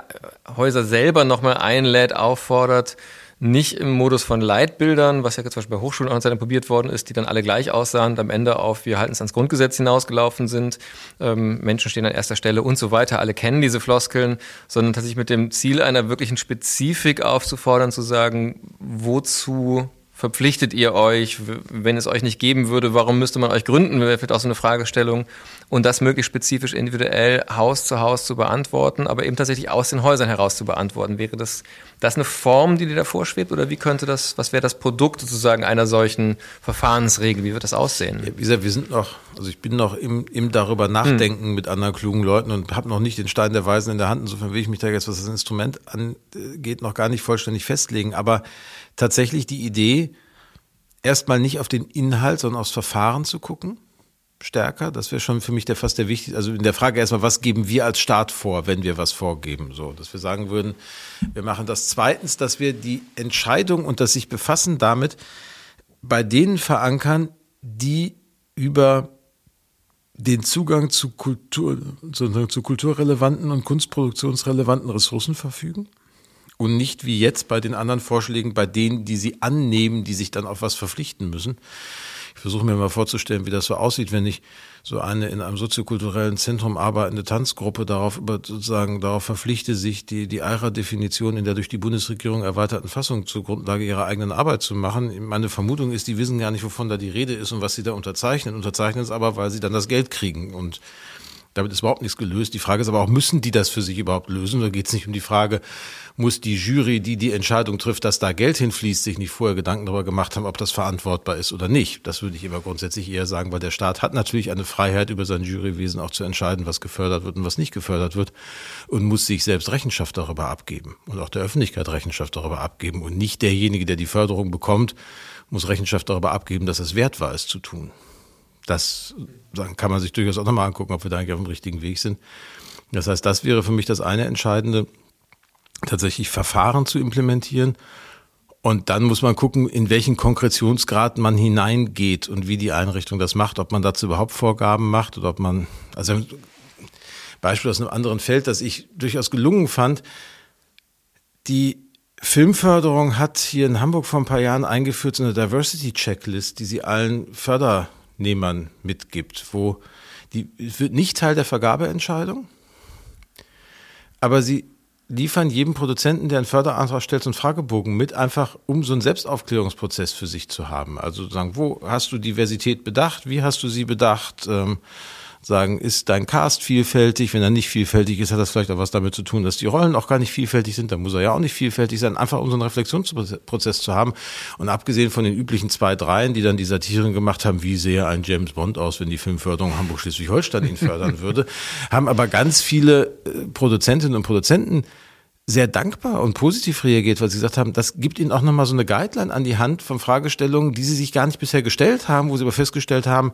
Häuser selber nochmal einlädt, auffordert, nicht im Modus von Leitbildern, was ja zum Beispiel bei Hochschulen auch in probiert worden ist, die dann alle gleich aussahen und am Ende auf wir halten es ans Grundgesetz hinausgelaufen sind, ähm, Menschen stehen an erster Stelle und so weiter, alle kennen diese Floskeln, sondern tatsächlich mit dem Ziel einer wirklichen Spezifik aufzufordern, zu sagen, wozu verpflichtet ihr euch, wenn es euch nicht geben würde, warum müsste man euch gründen, wäre vielleicht auch so eine Fragestellung und das möglichst spezifisch individuell Haus zu Haus zu beantworten, aber eben tatsächlich aus den Häusern heraus zu beantworten. Wäre das, das eine Form, die dir davor schwebt oder wie könnte das, was wäre das Produkt sozusagen einer solchen Verfahrensregel, wie wird das aussehen? Ja, wie gesagt, wir sind noch, also ich bin noch im, im darüber nachdenken hm. mit anderen klugen Leuten und habe noch nicht den Stein der Weisen in der Hand, insofern will ich mich da jetzt, was das Instrument angeht, noch gar nicht vollständig festlegen, aber tatsächlich die Idee, erstmal nicht auf den Inhalt, sondern aufs Verfahren zu gucken. Stärker, das wäre schon für mich der fast der wichtigste. Also in der Frage erstmal, was geben wir als Staat vor, wenn wir was vorgeben? So, dass wir sagen würden, wir machen das. Zweitens, dass wir die Entscheidung und das sich befassen damit bei denen verankern, die über den Zugang zu Kultur, zu kulturrelevanten und kunstproduktionsrelevanten Ressourcen verfügen und nicht wie jetzt bei den anderen Vorschlägen, bei denen, die sie annehmen, die sich dann auf was verpflichten müssen. Ich versuche mir mal vorzustellen, wie das so aussieht, wenn ich so eine in einem soziokulturellen Zentrum arbeitende Tanzgruppe darauf über, sozusagen darauf verpflichte, sich die, die EIRA-Definition in der durch die Bundesregierung erweiterten Fassung zur Grundlage ihrer eigenen Arbeit zu machen. Meine Vermutung ist, die wissen gar nicht, wovon da die Rede ist und was sie da unterzeichnen. Unterzeichnen es aber, weil sie dann das Geld kriegen und damit ist überhaupt nichts gelöst. Die Frage ist aber auch, müssen die das für sich überhaupt lösen? Oder geht es nicht um die Frage, muss die Jury, die die Entscheidung trifft, dass da Geld hinfließt, sich nicht vorher Gedanken darüber gemacht haben, ob das verantwortbar ist oder nicht? Das würde ich immer grundsätzlich eher sagen, weil der Staat hat natürlich eine Freiheit, über sein Jurywesen auch zu entscheiden, was gefördert wird und was nicht gefördert wird und muss sich selbst Rechenschaft darüber abgeben und auch der Öffentlichkeit Rechenschaft darüber abgeben und nicht derjenige, der die Förderung bekommt, muss Rechenschaft darüber abgeben, dass es wert war, es zu tun. Das kann man sich durchaus auch nochmal angucken, ob wir da eigentlich auf dem richtigen Weg sind. Das heißt, das wäre für mich das eine Entscheidende, tatsächlich Verfahren zu implementieren Und dann muss man gucken, in welchen Konkretionsgrad man hineingeht und wie die Einrichtung das macht, ob man dazu überhaupt Vorgaben macht oder ob man, also Beispiel aus einem anderen Feld, das ich durchaus gelungen fand. Die Filmförderung hat hier in Hamburg vor ein paar Jahren eingeführt so eine Diversity Checklist, die sie allen Fördernehmern mitgibt, wo die wird nicht Teil der Vergabeentscheidung, aber sie liefern jedem Produzenten, der einen Förderantrag stellt, so einen Fragebogen mit, einfach um so einen Selbstaufklärungsprozess für sich zu haben. Also sagen, wo hast du Diversität bedacht? Wie hast du sie bedacht? Ähm, sagen, ist dein Cast vielfältig? Wenn er nicht vielfältig ist, hat das vielleicht auch was damit zu tun, dass die Rollen auch gar nicht vielfältig sind. Dann muss er ja auch nicht vielfältig sein, einfach um so einen Reflexionsprozess zu haben. Und abgesehen von den üblichen zwei, dreien, die dann die Satiren gemacht haben, wie sähe ein James Bond aus, wenn die Filmförderung Hamburg-Schleswig-Holstein ihn fördern [laughs] würde, haben aber ganz viele äh, Produzentinnen und Produzenten sehr dankbar und positiv reagiert, weil sie gesagt haben, das gibt ihnen auch nochmal so eine Guideline an die Hand von Fragestellungen, die sie sich gar nicht bisher gestellt haben, wo sie aber festgestellt haben,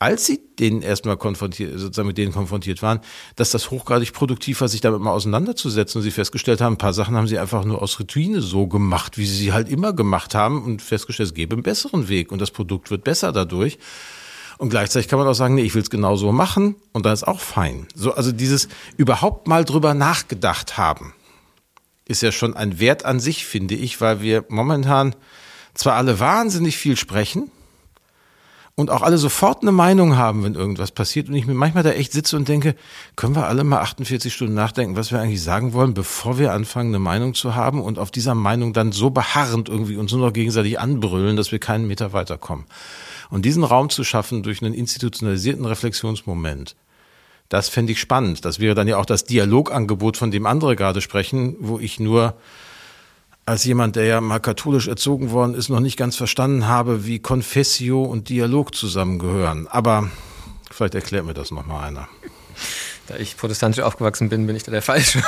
als sie denen erstmal konfrontiert, sozusagen mit denen konfrontiert waren, dass das hochgradig produktiv war, sich damit mal auseinanderzusetzen und sie festgestellt haben, ein paar Sachen haben sie einfach nur aus Routine so gemacht, wie sie sie halt immer gemacht haben und festgestellt, es gäbe einen besseren Weg und das Produkt wird besser dadurch. Und gleichzeitig kann man auch sagen, nee, ich will es genau so machen und dann ist auch fein. So, also dieses überhaupt mal drüber nachgedacht haben, ist ja schon ein Wert an sich, finde ich, weil wir momentan zwar alle wahnsinnig viel sprechen, und auch alle sofort eine Meinung haben, wenn irgendwas passiert. Und ich mir manchmal da echt sitze und denke, können wir alle mal 48 Stunden nachdenken, was wir eigentlich sagen wollen, bevor wir anfangen, eine Meinung zu haben und auf dieser Meinung dann so beharrend irgendwie uns nur noch gegenseitig anbrüllen, dass wir keinen Meter weiterkommen. Und diesen Raum zu schaffen durch einen institutionalisierten Reflexionsmoment, das fände ich spannend. Das wäre dann ja auch das Dialogangebot, von dem andere gerade sprechen, wo ich nur als jemand, der ja mal katholisch erzogen worden ist, noch nicht ganz verstanden habe, wie Confessio und Dialog zusammengehören. Aber vielleicht erklärt mir das nochmal einer. Da ich protestantisch aufgewachsen bin, bin ich da der Falsche.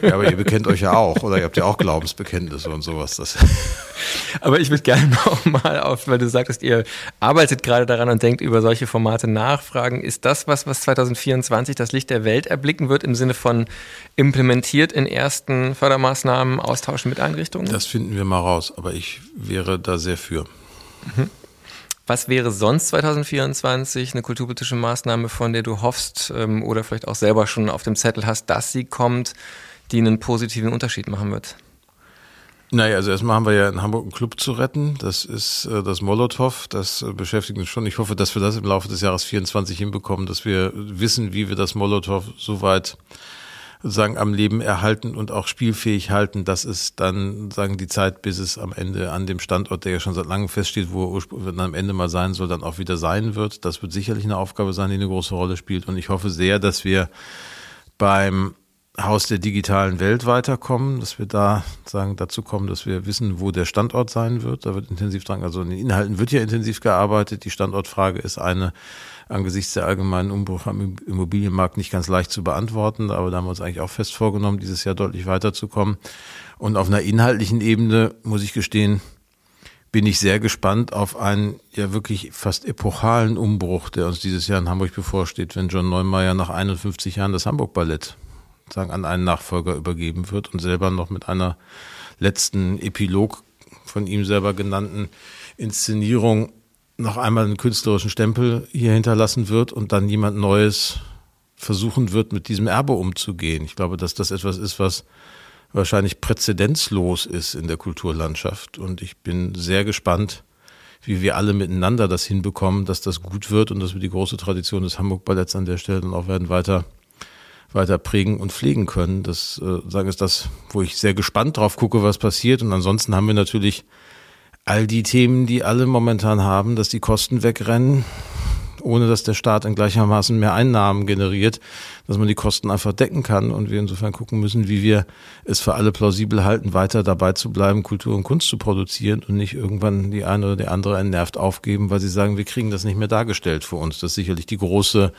Ja, aber ihr bekennt euch ja auch, oder ihr habt ja auch Glaubensbekenntnisse und sowas. Das [laughs] aber ich würde gerne nochmal auf, weil du sagtest, ihr arbeitet gerade daran und denkt über solche Formate nachfragen. Ist das was, was 2024 das Licht der Welt erblicken wird, im Sinne von implementiert in ersten Fördermaßnahmen, austauschen mit Einrichtungen? Das finden wir mal raus, aber ich wäre da sehr für. Mhm. Was wäre sonst 2024 eine kulturpolitische Maßnahme, von der du hoffst ähm, oder vielleicht auch selber schon auf dem Zettel hast, dass sie kommt, die einen positiven Unterschied machen wird? Naja, also erstmal haben wir ja in Hamburg einen Club zu retten. Das ist äh, das Molotow. Das äh, beschäftigt uns schon. Ich hoffe, dass wir das im Laufe des Jahres 24 hinbekommen, dass wir wissen, wie wir das Molotow soweit sagen am Leben erhalten und auch spielfähig halten, dass es dann sagen die Zeit, bis es am Ende an dem Standort, der ja schon seit langem feststeht, wo er am Ende mal sein soll, dann auch wieder sein wird. Das wird sicherlich eine Aufgabe sein, die eine große Rolle spielt. Und ich hoffe sehr, dass wir beim Haus der digitalen Welt weiterkommen, dass wir da sagen, dazu kommen, dass wir wissen, wo der Standort sein wird. Da wird intensiv dran, also in den Inhalten wird ja intensiv gearbeitet. Die Standortfrage ist eine, angesichts der allgemeinen Umbruch am Immobilienmarkt nicht ganz leicht zu beantworten, aber da haben wir uns eigentlich auch fest vorgenommen, dieses Jahr deutlich weiterzukommen. Und auf einer inhaltlichen Ebene, muss ich gestehen, bin ich sehr gespannt auf einen ja wirklich fast epochalen Umbruch, der uns dieses Jahr in Hamburg bevorsteht, wenn John Neumeier nach 51 Jahren das Hamburg Ballett sagen, an einen Nachfolger übergeben wird und selber noch mit einer letzten Epilog von ihm selber genannten Inszenierung noch einmal einen künstlerischen Stempel hier hinterlassen wird und dann jemand Neues versuchen wird, mit diesem Erbe umzugehen. Ich glaube, dass das etwas ist, was wahrscheinlich präzedenzlos ist in der Kulturlandschaft. Und ich bin sehr gespannt, wie wir alle miteinander das hinbekommen, dass das gut wird und dass wir die große Tradition des Hamburg Balletts an der Stelle dann auch werden weiter weiter prägen und pflegen können. Das äh, sagen ist das, wo ich sehr gespannt drauf gucke, was passiert. Und ansonsten haben wir natürlich all die Themen, die alle momentan haben, dass die Kosten wegrennen, ohne dass der Staat in gleichermaßen mehr Einnahmen generiert, dass man die Kosten einfach decken kann und wir insofern gucken müssen, wie wir es für alle plausibel halten, weiter dabei zu bleiben, Kultur und Kunst zu produzieren und nicht irgendwann die eine oder die andere entnervt aufgeben, weil sie sagen, wir kriegen das nicht mehr dargestellt für uns. Das ist sicherlich die große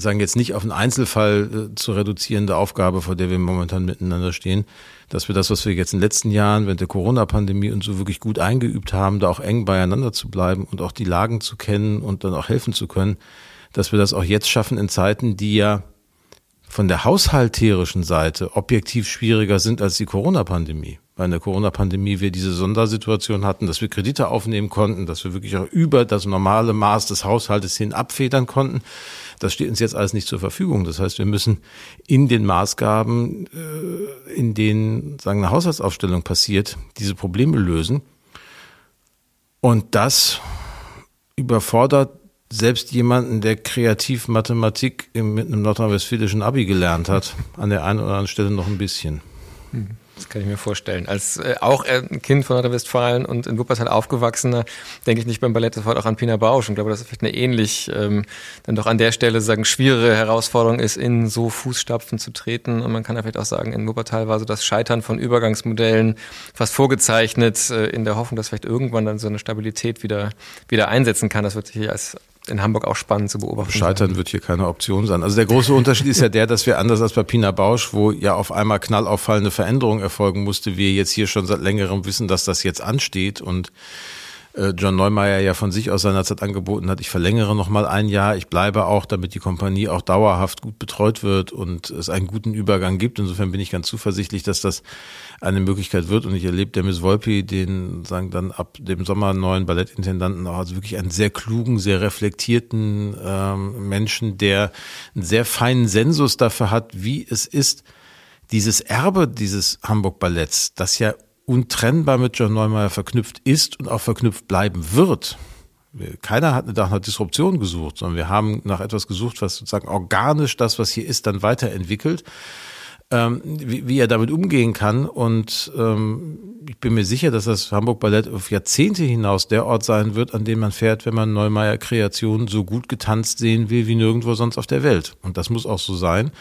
sagen jetzt nicht auf einen Einzelfall äh, zu reduzierende Aufgabe, vor der wir momentan miteinander stehen, dass wir das, was wir jetzt in den letzten Jahren während der Corona-Pandemie und so wirklich gut eingeübt haben, da auch eng beieinander zu bleiben und auch die Lagen zu kennen und dann auch helfen zu können, dass wir das auch jetzt schaffen in Zeiten, die ja von der haushalterischen Seite objektiv schwieriger sind als die Corona-Pandemie. weil in der Corona-Pandemie wir diese Sondersituation hatten, dass wir Kredite aufnehmen konnten, dass wir wirklich auch über das normale Maß des Haushaltes hin abfedern konnten. Das steht uns jetzt alles nicht zur Verfügung. Das heißt, wir müssen in den Maßgaben, äh, in denen sagen eine Haushaltsaufstellung passiert, diese Probleme lösen. Und das überfordert selbst jemanden, der kreativ Mathematik mit einem nordrhein-westfälischen Abi gelernt hat, an der einen oder anderen Stelle noch ein bisschen. Hm. Das kann ich mir vorstellen. Als äh, auch ein Kind von Nordrhein-Westfalen und in Wuppertal aufgewachsener, denke ich nicht beim Ballett sofort auch an Pina Bausch und glaube, dass es vielleicht eine ähnlich ähm, dann doch an der Stelle sagen schwierige Herausforderung ist, in so Fußstapfen zu treten. Und man kann ja vielleicht auch sagen, in Wuppertal war so das Scheitern von Übergangsmodellen fast vorgezeichnet, äh, in der Hoffnung, dass vielleicht irgendwann dann so eine Stabilität wieder wieder einsetzen kann. Das wird sich als in Hamburg auch spannend zu beobachten. Scheitern wird hier keine Option sein. Also der große Unterschied ist ja der, dass wir anders als bei Pina Bausch, wo ja auf einmal knallauffallende Veränderung erfolgen musste, wir jetzt hier schon seit längerem wissen, dass das jetzt ansteht und John Neumeier ja von sich aus seiner Zeit angeboten hat, ich verlängere noch mal ein Jahr, ich bleibe auch, damit die Kompanie auch dauerhaft gut betreut wird und es einen guten Übergang gibt. Insofern bin ich ganz zuversichtlich, dass das eine Möglichkeit wird. Und ich erlebe der Miss Volpi, den sagen dann ab dem Sommer neuen Ballettintendanten auch also wirklich einen sehr klugen, sehr reflektierten ähm, Menschen, der einen sehr feinen Sensus dafür hat, wie es ist, dieses Erbe dieses Hamburg Balletts, das ja untrennbar mit John Neumeier verknüpft ist und auch verknüpft bleiben wird. Keiner hat nach einer Disruption gesucht, sondern wir haben nach etwas gesucht, was sozusagen organisch das, was hier ist, dann weiterentwickelt. Ähm, wie, wie, er damit umgehen kann. Und ähm, ich bin mir sicher, dass das Hamburg Ballett auf Jahrzehnte hinaus der Ort sein wird, an dem man fährt, wenn man Neumeier Kreationen so gut getanzt sehen will wie nirgendwo sonst auf der Welt. Und das muss auch so sein.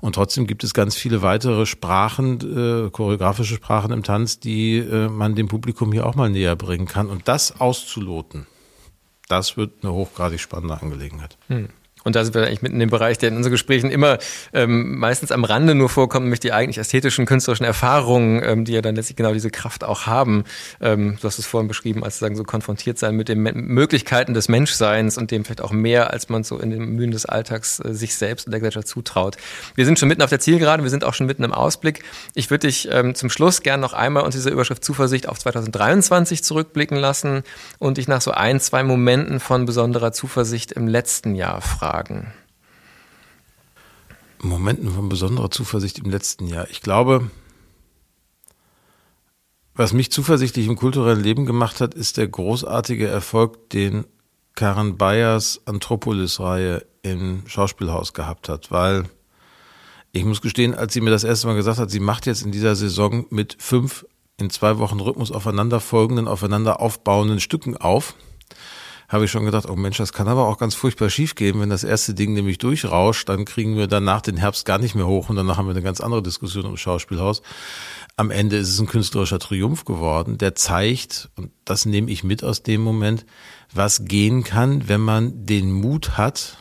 Und trotzdem gibt es ganz viele weitere Sprachen, äh, choreografische Sprachen im Tanz, die äh, man dem Publikum hier auch mal näher bringen kann. Und das auszuloten, das wird eine hochgradig spannende Angelegenheit. Hm. Und da sind wir eigentlich mitten in dem Bereich, der in unseren Gesprächen immer ähm, meistens am Rande nur vorkommt, nämlich die eigentlich ästhetischen, künstlerischen Erfahrungen, ähm, die ja dann letztlich genau diese Kraft auch haben. Ähm, du hast es vorhin beschrieben, als sagen so konfrontiert sein mit den Möglichkeiten des Menschseins und dem vielleicht auch mehr, als man so in den Mühen des Alltags äh, sich selbst und der Gesellschaft zutraut. Wir sind schon mitten auf der Zielgerade, wir sind auch schon mitten im Ausblick. Ich würde dich ähm, zum Schluss gern noch einmal unter dieser Überschrift Zuversicht auf 2023 zurückblicken lassen und dich nach so ein, zwei Momenten von besonderer Zuversicht im letzten Jahr fragen fragen? Momenten von besonderer Zuversicht im letzten Jahr. Ich glaube, was mich zuversichtlich im kulturellen Leben gemacht hat, ist der großartige Erfolg, den Karen Bayers Anthropolis-Reihe im Schauspielhaus gehabt hat, weil ich muss gestehen, als sie mir das erste Mal gesagt hat, sie macht jetzt in dieser Saison mit fünf in zwei Wochen Rhythmus aufeinanderfolgenden, aufeinander aufbauenden Stücken auf, habe ich schon gedacht, oh Mensch, das kann aber auch ganz furchtbar schief gehen, wenn das erste Ding nämlich durchrauscht, dann kriegen wir danach den Herbst gar nicht mehr hoch und danach haben wir eine ganz andere Diskussion im Schauspielhaus. Am Ende ist es ein künstlerischer Triumph geworden, der zeigt, und das nehme ich mit aus dem Moment, was gehen kann, wenn man den Mut hat,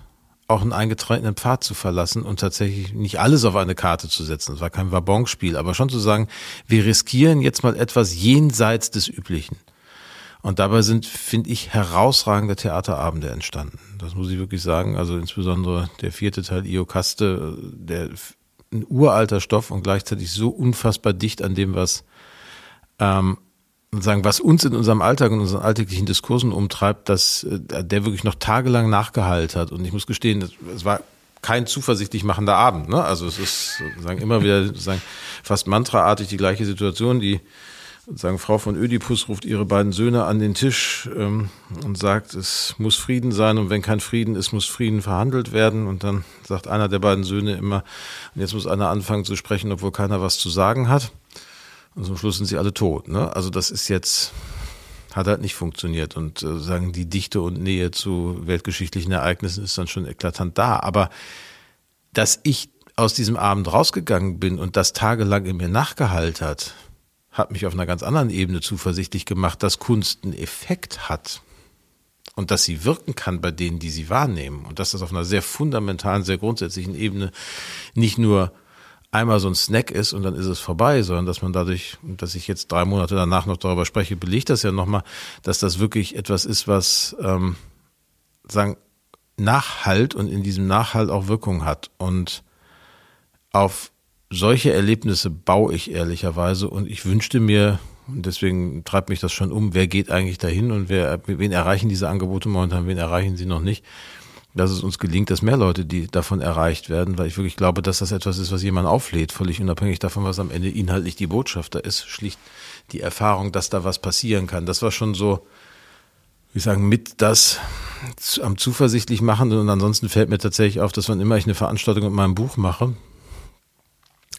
auch einen eingetretenen Pfad zu verlassen und tatsächlich nicht alles auf eine Karte zu setzen. Das war kein Wabonspiel, aber schon zu sagen, wir riskieren jetzt mal etwas jenseits des Üblichen. Und dabei sind, finde ich, herausragende Theaterabende entstanden. Das muss ich wirklich sagen. Also insbesondere der vierte Teil Iokaste, der ein uralter Stoff und gleichzeitig so unfassbar dicht an dem, was ähm, sagen, was uns in unserem Alltag und unseren alltäglichen Diskursen umtreibt, dass äh, der wirklich noch tagelang nachgeheilt hat. Und ich muss gestehen, es war kein zuversichtlich machender Abend. Ne? Also es ist sozusagen immer wieder sozusagen fast mantraartig die gleiche Situation. Die sagen, Frau von Ödipus ruft ihre beiden Söhne an den Tisch ähm, und sagt, es muss Frieden sein und wenn kein Frieden ist, muss Frieden verhandelt werden. Und dann sagt einer der beiden Söhne immer, und jetzt muss einer anfangen zu sprechen, obwohl keiner was zu sagen hat. Und zum Schluss sind sie alle tot. Ne? Also das ist jetzt, hat halt nicht funktioniert. Und äh, sagen, die Dichte und Nähe zu weltgeschichtlichen Ereignissen ist dann schon eklatant da. Aber dass ich aus diesem Abend rausgegangen bin und das tagelang in mir nachgeheilt hat, hat mich auf einer ganz anderen Ebene zuversichtlich gemacht, dass Kunst einen Effekt hat und dass sie wirken kann bei denen, die sie wahrnehmen. Und dass das auf einer sehr fundamentalen, sehr grundsätzlichen Ebene nicht nur einmal so ein Snack ist und dann ist es vorbei, sondern dass man dadurch, dass ich jetzt drei Monate danach noch darüber spreche, belegt das ja nochmal, dass das wirklich etwas ist, was ähm, sagen Nachhalt und in diesem Nachhalt auch Wirkung hat. Und auf solche Erlebnisse baue ich ehrlicherweise und ich wünschte mir, und deswegen treibt mich das schon um, wer geht eigentlich dahin und wer, wen erreichen diese Angebote momentan, wen erreichen sie noch nicht, dass es uns gelingt, dass mehr Leute, die davon erreicht werden, weil ich wirklich glaube, dass das etwas ist, was jemand auflädt, völlig unabhängig davon, was am Ende inhaltlich die Botschaft da ist, schlicht die Erfahrung, dass da was passieren kann. Das war schon so, wie sagen, mit das am zuversichtlich machen und ansonsten fällt mir tatsächlich auf, dass wann immer ich eine Veranstaltung mit meinem Buch mache,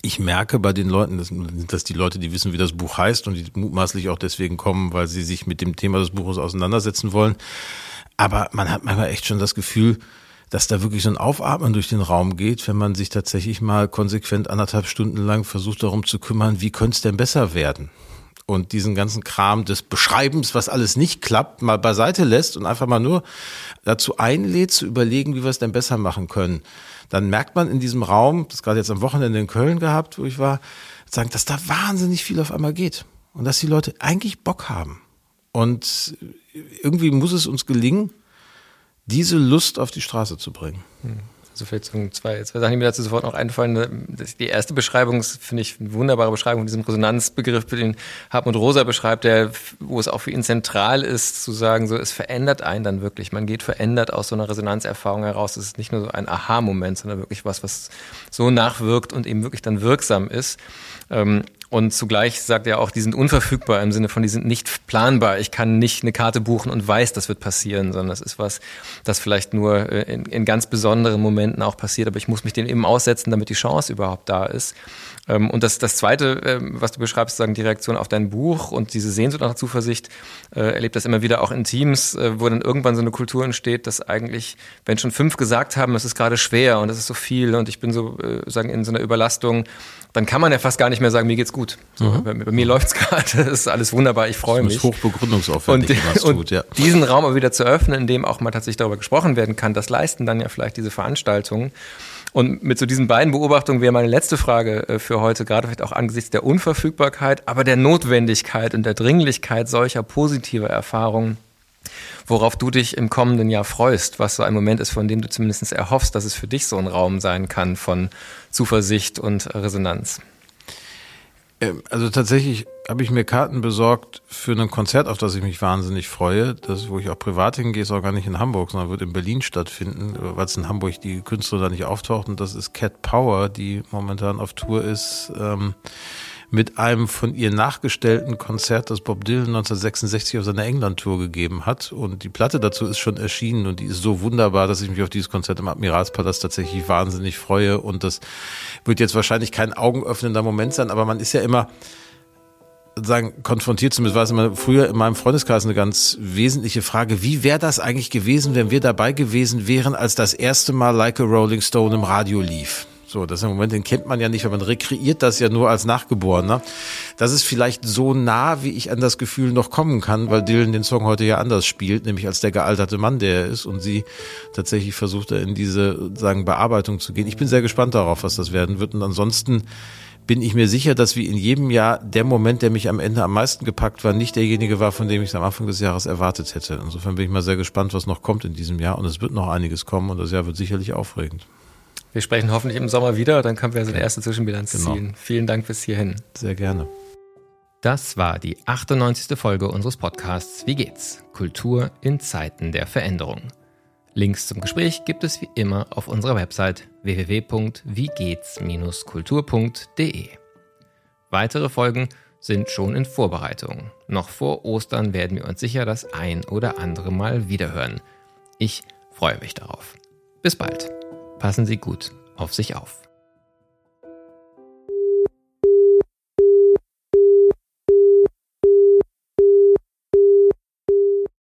ich merke bei den Leuten, dass, dass die Leute, die wissen, wie das Buch heißt und die mutmaßlich auch deswegen kommen, weil sie sich mit dem Thema des Buches auseinandersetzen wollen. Aber man hat manchmal echt schon das Gefühl, dass da wirklich so ein Aufatmen durch den Raum geht, wenn man sich tatsächlich mal konsequent anderthalb Stunden lang versucht darum zu kümmern, wie könnte es denn besser werden? Und diesen ganzen Kram des Beschreibens, was alles nicht klappt, mal beiseite lässt und einfach mal nur dazu einlädt, zu überlegen, wie wir es denn besser machen können dann merkt man in diesem Raum, das gerade jetzt am Wochenende in Köln gehabt, wo ich war, sagen, dass da wahnsinnig viel auf einmal geht und dass die Leute eigentlich Bock haben. Und irgendwie muss es uns gelingen, diese Lust auf die Straße zu bringen. Hm. So zwei, zwei Sachen, die mir dazu sofort noch einfallen. Die erste Beschreibung finde ich eine wunderbare Beschreibung von diesem Resonanzbegriff, den Hartmut Rosa beschreibt, der, wo es auch für ihn zentral ist, zu sagen, so, es verändert einen dann wirklich. Man geht verändert aus so einer Resonanzerfahrung heraus. Es ist nicht nur so ein Aha-Moment, sondern wirklich was, was so nachwirkt und eben wirklich dann wirksam ist. Ähm, und zugleich sagt er auch, die sind unverfügbar im Sinne von, die sind nicht planbar. Ich kann nicht eine Karte buchen und weiß, das wird passieren, sondern das ist was, das vielleicht nur äh, in, in ganz besonderen Momenten auch passiert. Aber ich muss mich dem eben aussetzen, damit die Chance überhaupt da ist. Ähm, und das, das Zweite, ähm, was du beschreibst, sagen die Reaktion auf dein Buch und diese Sehnsucht nach Zuversicht, äh, erlebt das immer wieder auch in Teams, äh, wo dann irgendwann so eine Kultur entsteht, dass eigentlich, wenn schon fünf gesagt haben, es ist gerade schwer und es ist so viel und ich bin so, sagen, in so einer Überlastung, dann kann man ja fast gar nicht mehr sagen, mir geht's gut. So, mhm. bei, bei, mir läuft's [laughs] gerade, es ist alles wunderbar, ich freue mich. Das ist hochbegründungsaufwendig, und, was und tut, ja. diesen Raum aber wieder zu öffnen, in dem auch mal tatsächlich darüber gesprochen werden kann, das leisten dann ja vielleicht diese Veranstaltungen. Und mit so diesen beiden Beobachtungen wäre meine letzte Frage äh, für heute, gerade vielleicht auch angesichts der Unverfügbarkeit, aber der Notwendigkeit und der Dringlichkeit solcher positiver Erfahrungen worauf du dich im kommenden Jahr freust, was so ein Moment ist, von dem du zumindest erhoffst, dass es für dich so ein Raum sein kann von Zuversicht und Resonanz. Ähm, also tatsächlich habe ich mir Karten besorgt für ein Konzert, auf das ich mich wahnsinnig freue. Das, wo ich auch privat hingehe, ist auch gar nicht in Hamburg, sondern wird in Berlin stattfinden, weil es in Hamburg die Künstler da nicht auftaucht. Und das ist Cat Power, die momentan auf Tour ist. Ähm, mit einem von ihr nachgestellten Konzert, das Bob Dylan 1966 auf seiner England-Tour gegeben hat. Und die Platte dazu ist schon erschienen und die ist so wunderbar, dass ich mich auf dieses Konzert im Admiralspalast tatsächlich wahnsinnig freue. Und das wird jetzt wahrscheinlich kein augenöffnender Moment sein, aber man ist ja immer sagen, konfrontiert zumindest war es immer früher in meinem Freundeskreis eine ganz wesentliche Frage. Wie wäre das eigentlich gewesen, wenn wir dabei gewesen wären, als das erste Mal Like a Rolling Stone im Radio lief? So, das ist im Moment, den kennt man ja nicht, weil man rekreiert das ja nur als Nachgeborener. Das ist vielleicht so nah, wie ich an das Gefühl noch kommen kann, weil Dylan den Song heute ja anders spielt, nämlich als der gealterte Mann, der er ist und sie tatsächlich versucht, in diese, sagen, Bearbeitung zu gehen. Ich bin sehr gespannt darauf, was das werden wird und ansonsten bin ich mir sicher, dass wie in jedem Jahr der Moment, der mich am Ende am meisten gepackt war, nicht derjenige war, von dem ich es am Anfang des Jahres erwartet hätte. Insofern bin ich mal sehr gespannt, was noch kommt in diesem Jahr und es wird noch einiges kommen und das Jahr wird sicherlich aufregend. Wir sprechen hoffentlich im Sommer wieder, dann können wir also eine erste Zwischenbilanz genau. ziehen. Vielen Dank bis hierhin. Sehr gerne. Das war die 98. Folge unseres Podcasts Wie geht's? Kultur in Zeiten der Veränderung. Links zum Gespräch gibt es wie immer auf unserer Website www.wiegehts-kultur.de. Weitere Folgen sind schon in Vorbereitung. Noch vor Ostern werden wir uns sicher das ein oder andere Mal wiederhören. Ich freue mich darauf. Bis bald. Passen Sie gut auf sich auf.